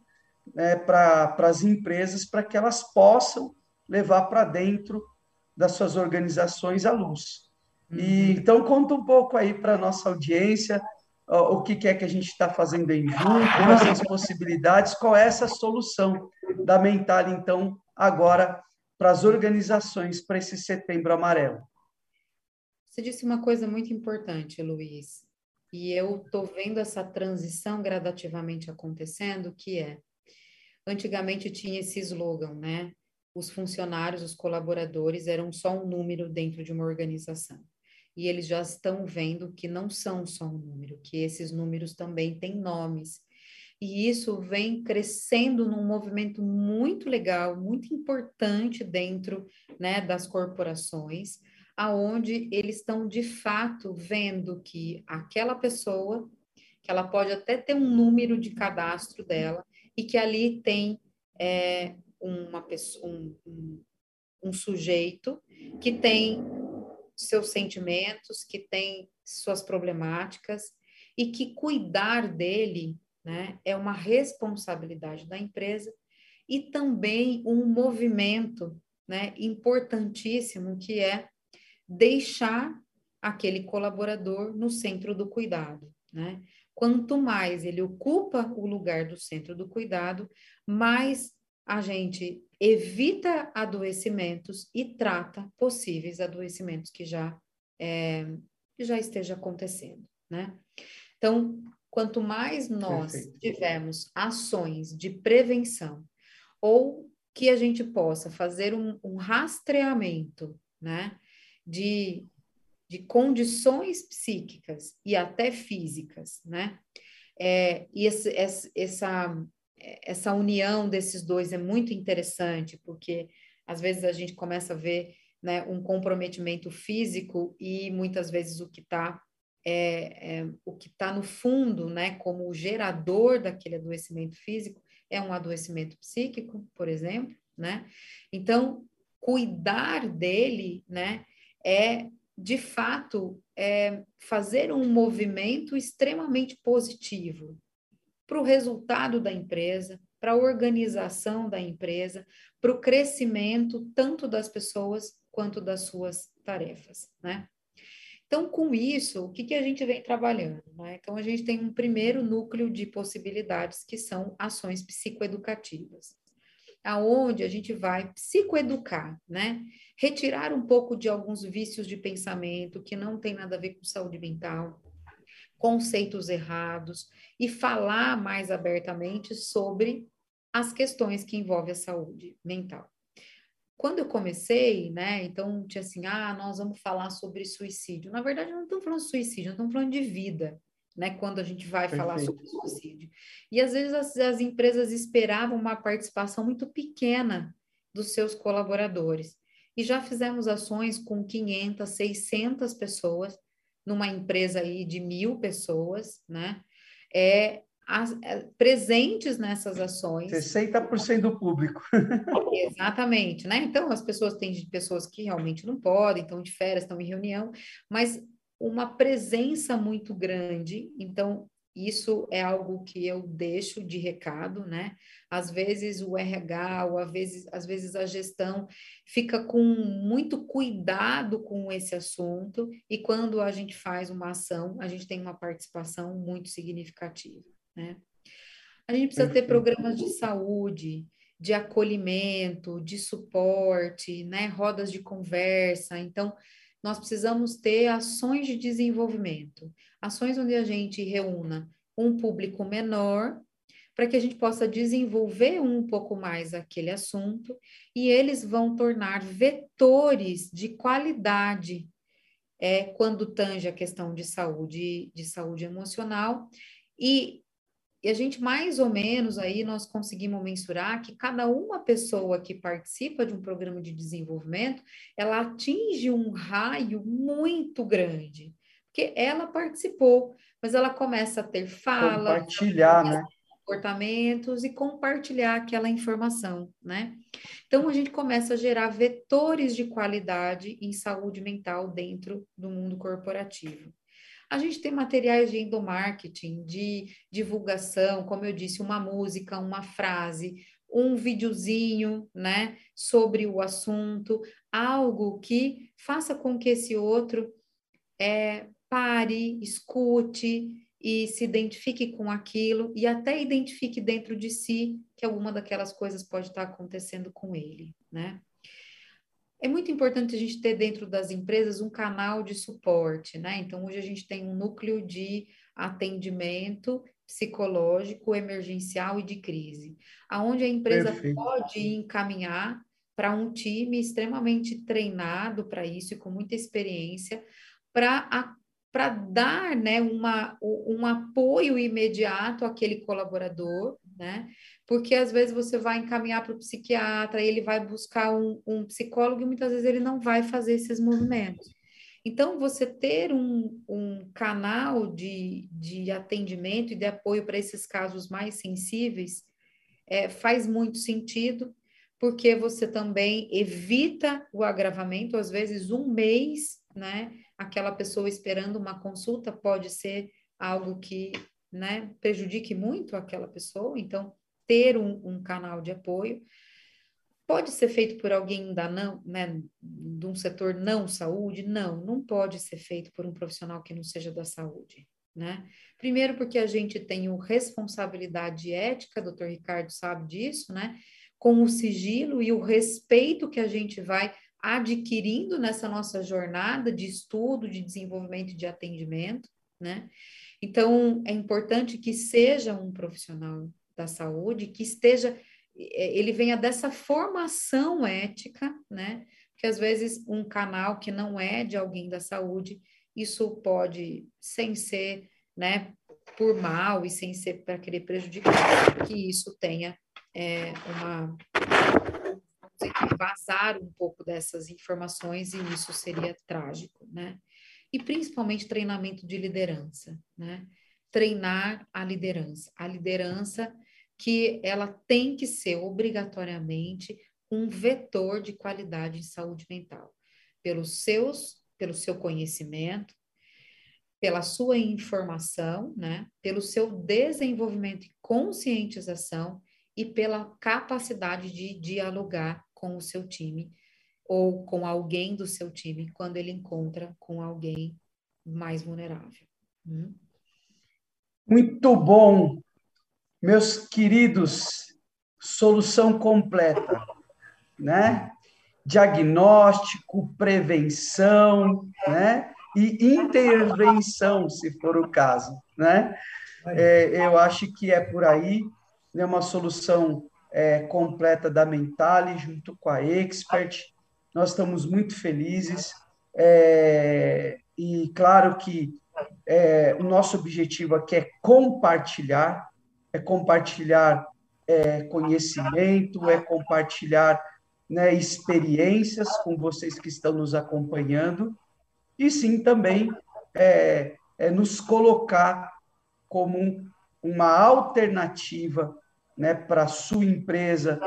né, para as empresas para que elas possam levar para dentro das suas organizações a luz. E, uhum. então, conta um pouco aí para a nossa audiência o que, que é que a gente está fazendo em junto, quais as possibilidades, qual é essa solução da Mental, então, agora para as organizações para esse setembro amarelo. Você disse uma coisa muito importante, Luiz, e eu estou vendo essa transição gradativamente acontecendo, que é, antigamente tinha esse slogan, né? Os funcionários, os colaboradores eram só um número dentro de uma organização e eles já estão vendo que não são só um número, que esses números também têm nomes. e isso vem crescendo num movimento muito legal, muito importante dentro né, das corporações, aonde eles estão de fato vendo que aquela pessoa, que ela pode até ter um número de cadastro dela, e que ali tem é, uma pessoa, um, um, um sujeito que tem seus sentimentos, que tem suas problemáticas, e que cuidar dele né, é uma responsabilidade da empresa e também um movimento né, importantíssimo que é deixar aquele colaborador no centro do cuidado. Né? Quanto mais ele ocupa o lugar do centro do cuidado, mais a gente evita adoecimentos e trata possíveis adoecimentos que já, é, que já esteja acontecendo, né? Então, quanto mais nós Perfeito. tivermos ações de prevenção ou que a gente possa fazer um, um rastreamento, né, de, de condições psíquicas e até físicas, né, é, e esse, essa, essa união desses dois é muito interessante, porque às vezes a gente começa a ver né, um comprometimento físico e muitas vezes o que está é, é, o que está no fundo, né, como o gerador daquele adoecimento físico, é um adoecimento psíquico, por exemplo, né? Então, cuidar dele, né, é de fato é fazer um movimento extremamente positivo para o resultado da empresa, para a organização da empresa, para o crescimento tanto das pessoas quanto das suas tarefas, né? Então, com isso, o que, que a gente vem trabalhando? Né? Então, a gente tem um primeiro núcleo de possibilidades, que são ações psicoeducativas, aonde a gente vai psicoeducar, né? Retirar um pouco de alguns vícios de pensamento que não tem nada a ver com saúde mental, conceitos errados, e falar mais abertamente sobre as questões que envolvem a saúde mental. Quando eu comecei, né, então tinha assim, ah, nós vamos falar sobre suicídio. Na verdade, não estamos falando de suicídio, estamos falando de vida, né, quando a gente vai Perfeito. falar sobre suicídio. E às vezes as, as empresas esperavam uma participação muito pequena dos seus colaboradores. E já fizemos ações com 500, 600 pessoas, numa empresa aí de mil pessoas, né? É, as, é, presentes nessas ações. 60% do público. <laughs> Exatamente, né? Então, as pessoas têm pessoas que realmente não podem, estão de férias, estão em reunião, mas uma presença muito grande. Então, isso é algo que eu deixo de recado, né? Às vezes o RH, ou às vezes, às vezes a gestão fica com muito cuidado com esse assunto, e quando a gente faz uma ação, a gente tem uma participação muito significativa né? A gente precisa ter programas de saúde, de acolhimento, de suporte, né? Rodas de conversa. Então, nós precisamos ter ações de desenvolvimento, ações onde a gente reúna um público menor para que a gente possa desenvolver um pouco mais aquele assunto e eles vão tornar vetores de qualidade é, quando tange a questão de saúde, de saúde emocional e e a gente, mais ou menos, aí nós conseguimos mensurar que cada uma pessoa que participa de um programa de desenvolvimento, ela atinge um raio muito grande, porque ela participou, mas ela começa a ter fala, compartilhar, né? comportamentos e compartilhar aquela informação, né? Então a gente começa a gerar vetores de qualidade em saúde mental dentro do mundo corporativo. A gente tem materiais de endomarketing, de divulgação, como eu disse, uma música, uma frase, um videozinho, né, sobre o assunto, algo que faça com que esse outro é, pare, escute e se identifique com aquilo e até identifique dentro de si que alguma daquelas coisas pode estar acontecendo com ele, né? É muito importante a gente ter dentro das empresas um canal de suporte, né? Então, hoje a gente tem um núcleo de atendimento psicológico, emergencial e de crise, aonde a empresa Perfeito. pode encaminhar para um time extremamente treinado para isso e com muita experiência, para para dar né, uma, um apoio imediato àquele colaborador, né? Porque às vezes você vai encaminhar para o psiquiatra, ele vai buscar um, um, psicólogo e muitas vezes ele não vai fazer esses movimentos. Então, você ter um, um canal de, de atendimento e de apoio para esses casos mais sensíveis é, faz muito sentido, porque você também evita o agravamento, às vezes um mês, né? Aquela pessoa esperando uma consulta pode ser algo que né, prejudique muito aquela pessoa, então ter um, um canal de apoio. Pode ser feito por alguém da não, né, de um setor não saúde? Não, não pode ser feito por um profissional que não seja da saúde, né? Primeiro porque a gente tem o responsabilidade ética, doutor Ricardo sabe disso, né? Com o sigilo e o respeito que a gente vai adquirindo nessa nossa jornada de estudo, de desenvolvimento de atendimento, né? Então, é importante que seja um profissional da saúde, que esteja, é, ele venha dessa formação ética, né? Porque às vezes um canal que não é de alguém da saúde, isso pode, sem ser, né, por mal e sem ser para querer prejudicar, que isso tenha é, uma vazar um pouco dessas informações e isso seria trágico, né? E principalmente treinamento de liderança, né? Treinar a liderança. A liderança que ela tem que ser obrigatoriamente um vetor de qualidade em saúde mental, pelos seus, pelo seu conhecimento, pela sua informação, né, pelo seu desenvolvimento e conscientização e pela capacidade de dialogar com o seu time ou com alguém do seu time quando ele encontra com alguém mais vulnerável. Hum? Muito bom, meus queridos, solução completa, né? Diagnóstico, prevenção, né? E intervenção, se for o caso, né? É, eu acho que é por aí, né? Uma solução é, completa da Mentale junto com a Expert. Nós estamos muito felizes é, e claro que é, o nosso objetivo aqui é compartilhar é compartilhar é, conhecimento, é compartilhar né, experiências com vocês que estão nos acompanhando, e sim também é, é nos colocar como uma alternativa né, para a sua empresa,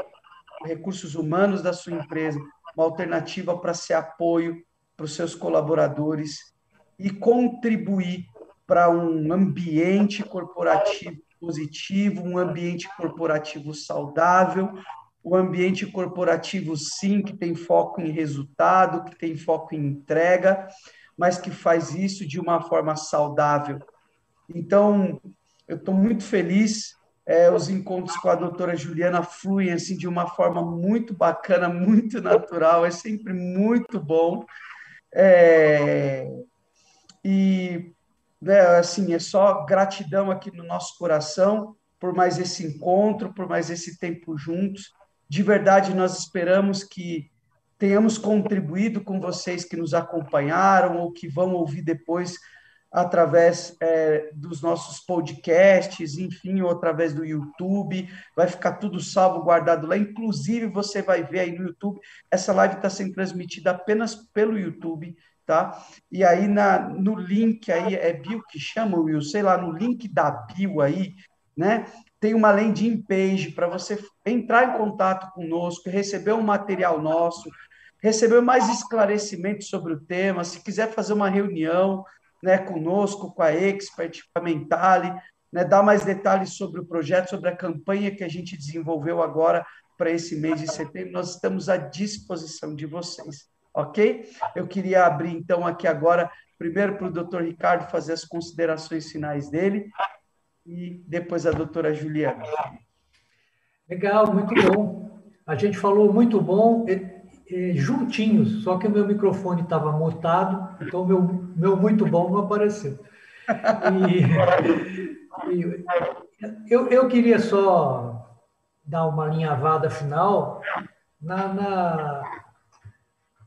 recursos humanos da sua empresa, uma alternativa para ser apoio para os seus colaboradores e contribuir para um ambiente corporativo positivo, um ambiente corporativo saudável, o um ambiente corporativo, sim, que tem foco em resultado, que tem foco em entrega, mas que faz isso de uma forma saudável. Então, eu estou muito feliz. É, os encontros com a doutora Juliana fluem assim, de uma forma muito bacana, muito natural, é sempre muito bom. É, e né, assim, é só gratidão aqui no nosso coração por mais esse encontro, por mais esse tempo juntos. De verdade, nós esperamos que tenhamos contribuído com vocês que nos acompanharam ou que vão ouvir depois através é, dos nossos podcasts, enfim, ou através do YouTube. Vai ficar tudo salvo, guardado lá. Inclusive, você vai ver aí no YouTube. Essa live está sendo transmitida apenas pelo YouTube tá? E aí na, no link aí, é bio que chama, Will, sei lá, no link da bio aí, né? Tem uma landing page para você entrar em contato conosco, receber um material nosso, receber mais esclarecimentos sobre o tema, se quiser fazer uma reunião, né, conosco, com a Expert, com a Mentale, né, dar mais detalhes sobre o projeto, sobre a campanha que a gente desenvolveu agora para esse mês de setembro, nós estamos à disposição de vocês ok? Eu queria abrir, então, aqui agora, primeiro para o doutor Ricardo fazer as considerações finais dele e depois a doutora Juliana. Legal, muito bom. A gente falou muito bom juntinhos, só que o meu microfone estava mutado, então meu, meu muito bom não apareceu. E, <laughs> e eu, eu queria só dar uma linhavada final na, na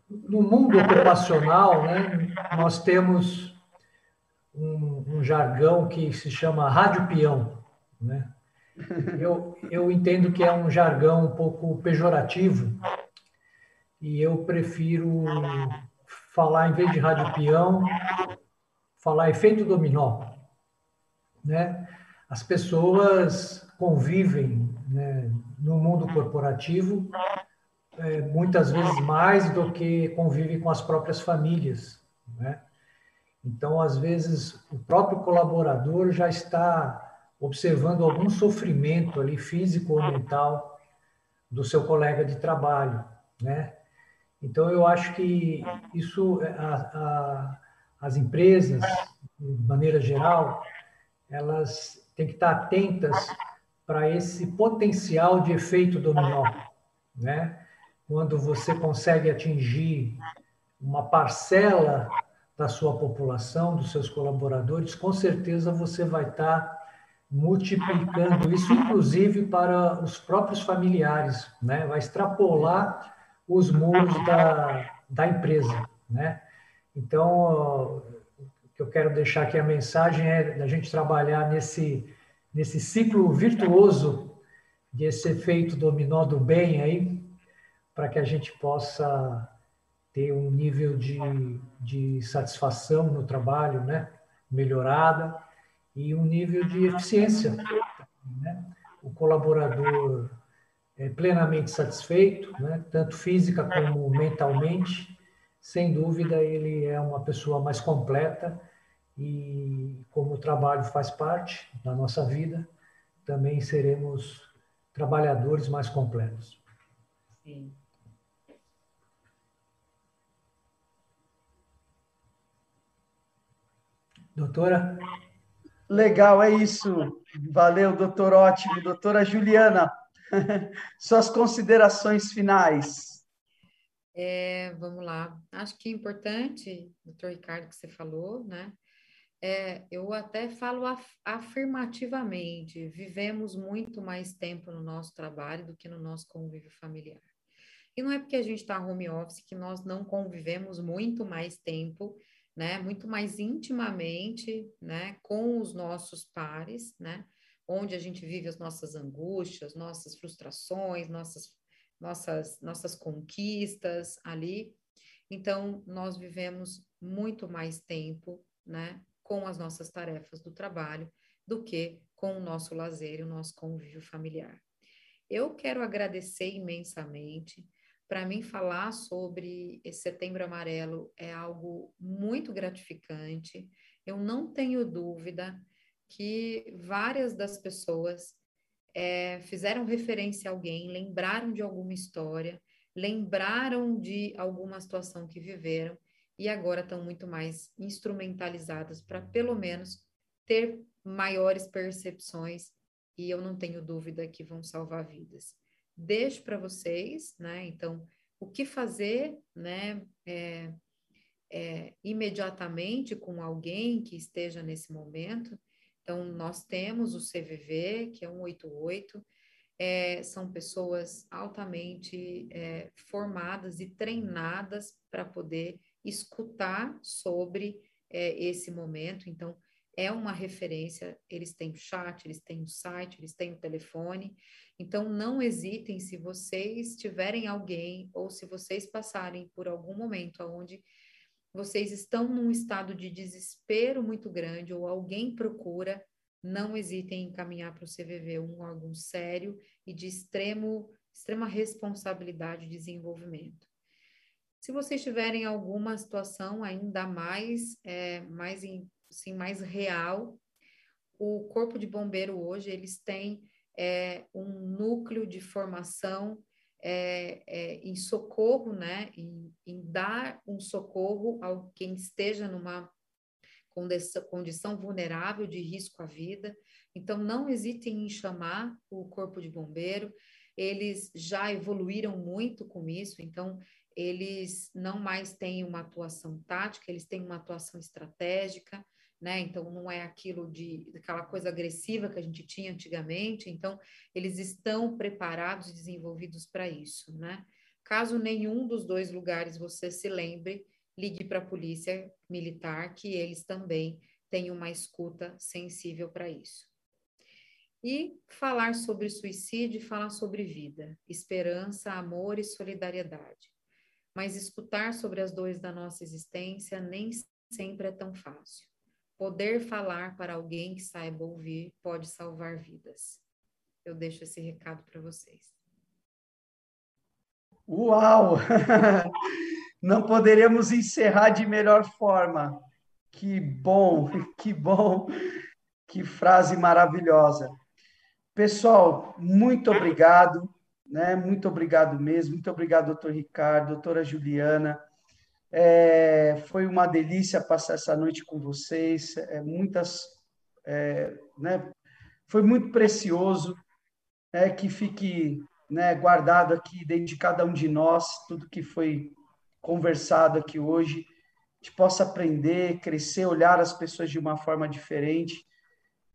no mundo ocupacional, né, nós temos um, um jargão que se chama rádio peão, né? Eu, eu entendo que é um jargão um pouco pejorativo e eu prefiro falar, em vez de rádio peão, falar efeito dominó. Né? As pessoas convivem né, no mundo corporativo é, muitas vezes mais do que convivem com as próprias famílias. Né? Então, às vezes, o próprio colaborador já está observando algum sofrimento ali físico ou mental do seu colega de trabalho, né? Então eu acho que isso a, a, as empresas de maneira geral elas têm que estar atentas para esse potencial de efeito dominó, né? Quando você consegue atingir uma parcela da sua população, dos seus colaboradores, com certeza você vai estar multiplicando isso, inclusive para os próprios familiares, né? Vai extrapolar os muros da, da empresa, né? Então, o que eu quero deixar aqui a mensagem é da gente trabalhar nesse nesse ciclo virtuoso desse efeito dominó do bem aí, para que a gente possa ter um nível de, de satisfação no trabalho, né? Melhorada e um nível de eficiência. Né? O colaborador é plenamente satisfeito, né? tanto física como mentalmente, sem dúvida ele é uma pessoa mais completa e como o trabalho faz parte da nossa vida, também seremos trabalhadores mais completos. Sim. Doutora? Legal, é isso. Valeu, doutor ótimo. Doutora Juliana, <laughs> suas considerações finais. É, vamos lá. Acho que é importante, doutor Ricardo, que você falou, né? É, eu até falo af afirmativamente, vivemos muito mais tempo no nosso trabalho do que no nosso convívio familiar. E não é porque a gente está home office que nós não convivemos muito mais tempo né, muito mais intimamente, né, com os nossos pares, né, onde a gente vive as nossas angústias, nossas frustrações, nossas nossas nossas conquistas ali. Então, nós vivemos muito mais tempo, né, com as nossas tarefas do trabalho do que com o nosso lazer e o nosso convívio familiar. Eu quero agradecer imensamente para mim, falar sobre esse setembro amarelo é algo muito gratificante. Eu não tenho dúvida que várias das pessoas é, fizeram referência a alguém, lembraram de alguma história, lembraram de alguma situação que viveram e agora estão muito mais instrumentalizadas para, pelo menos, ter maiores percepções e eu não tenho dúvida que vão salvar vidas deixo para vocês, né? Então, o que fazer, né? É, é, imediatamente com alguém que esteja nesse momento. Então, nós temos o CVV, que é 188, é, são pessoas altamente é, formadas e treinadas para poder escutar sobre é, esse momento. Então, é uma referência, eles têm chat, eles têm o site, eles têm o telefone. Então, não hesitem se vocês tiverem alguém ou se vocês passarem por algum momento onde vocês estão num estado de desespero muito grande ou alguém procura, não hesitem em encaminhar para o CVV um órgão sério e de extremo, extrema responsabilidade de desenvolvimento. Se vocês tiverem alguma situação ainda mais, é, mais, assim, mais real, o Corpo de Bombeiro hoje, eles têm é, um núcleo de formação é, é, em socorro, né, em, em, dar um socorro ao quem esteja numa condição vulnerável de risco à vida. Então, não hesitem em chamar o corpo de bombeiro. Eles já evoluíram muito com isso, então eles não mais têm uma atuação tática, eles têm uma atuação estratégica né? Então não é aquilo de aquela coisa agressiva que a gente tinha antigamente. Então eles estão preparados e desenvolvidos para isso, né? Caso nenhum dos dois lugares você se lembre, ligue para a polícia militar que eles também tem uma escuta sensível para isso. E falar sobre suicídio falar sobre vida, esperança, amor e solidariedade. Mas escutar sobre as dores da nossa existência nem sempre é tão fácil. Poder falar para alguém que saiba ouvir pode salvar vidas. Eu deixo esse recado para vocês. Uau! <laughs> Não poderíamos encerrar de melhor forma. Que bom, <laughs> que bom, que frase maravilhosa. Pessoal, muito obrigado, né? Muito obrigado mesmo. Muito obrigado, doutor Ricardo, doutora Juliana. É, foi uma delícia passar essa noite com vocês. É, muitas, é, né? Foi muito precioso. É, que fique né, guardado aqui dentro de cada um de nós, tudo que foi conversado aqui hoje, a gente possa aprender, crescer, olhar as pessoas de uma forma diferente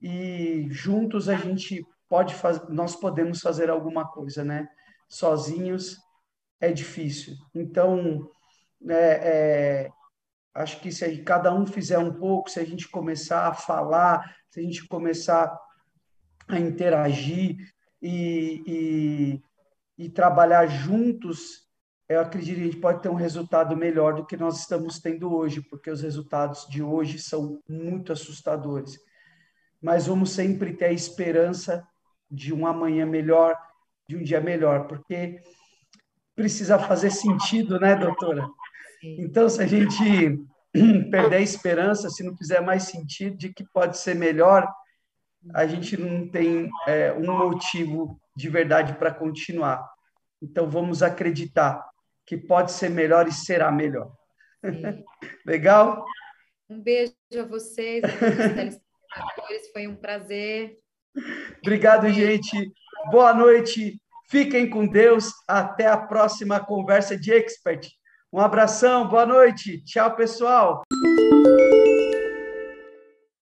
e juntos a gente pode fazer, nós podemos fazer alguma coisa, né? Sozinhos é difícil. Então, é, é, acho que se cada um fizer um pouco, se a gente começar a falar, se a gente começar a interagir e, e, e trabalhar juntos, eu acredito que a gente pode ter um resultado melhor do que nós estamos tendo hoje, porque os resultados de hoje são muito assustadores. Mas vamos sempre ter a esperança de um amanhã melhor, de um dia melhor, porque precisa fazer sentido, né, doutora? Então, se a gente <clears throat> perder a esperança, se não fizer mais sentido de que pode ser melhor, a gente não tem é, um motivo de verdade para continuar. Então, vamos acreditar que pode ser melhor e será melhor. <laughs> Legal? Um beijo a vocês, a. Foi um prazer. Obrigado, gente. Boa noite. Fiquem com Deus. Até a próxima conversa de expert. Um abração, boa noite. Tchau, pessoal.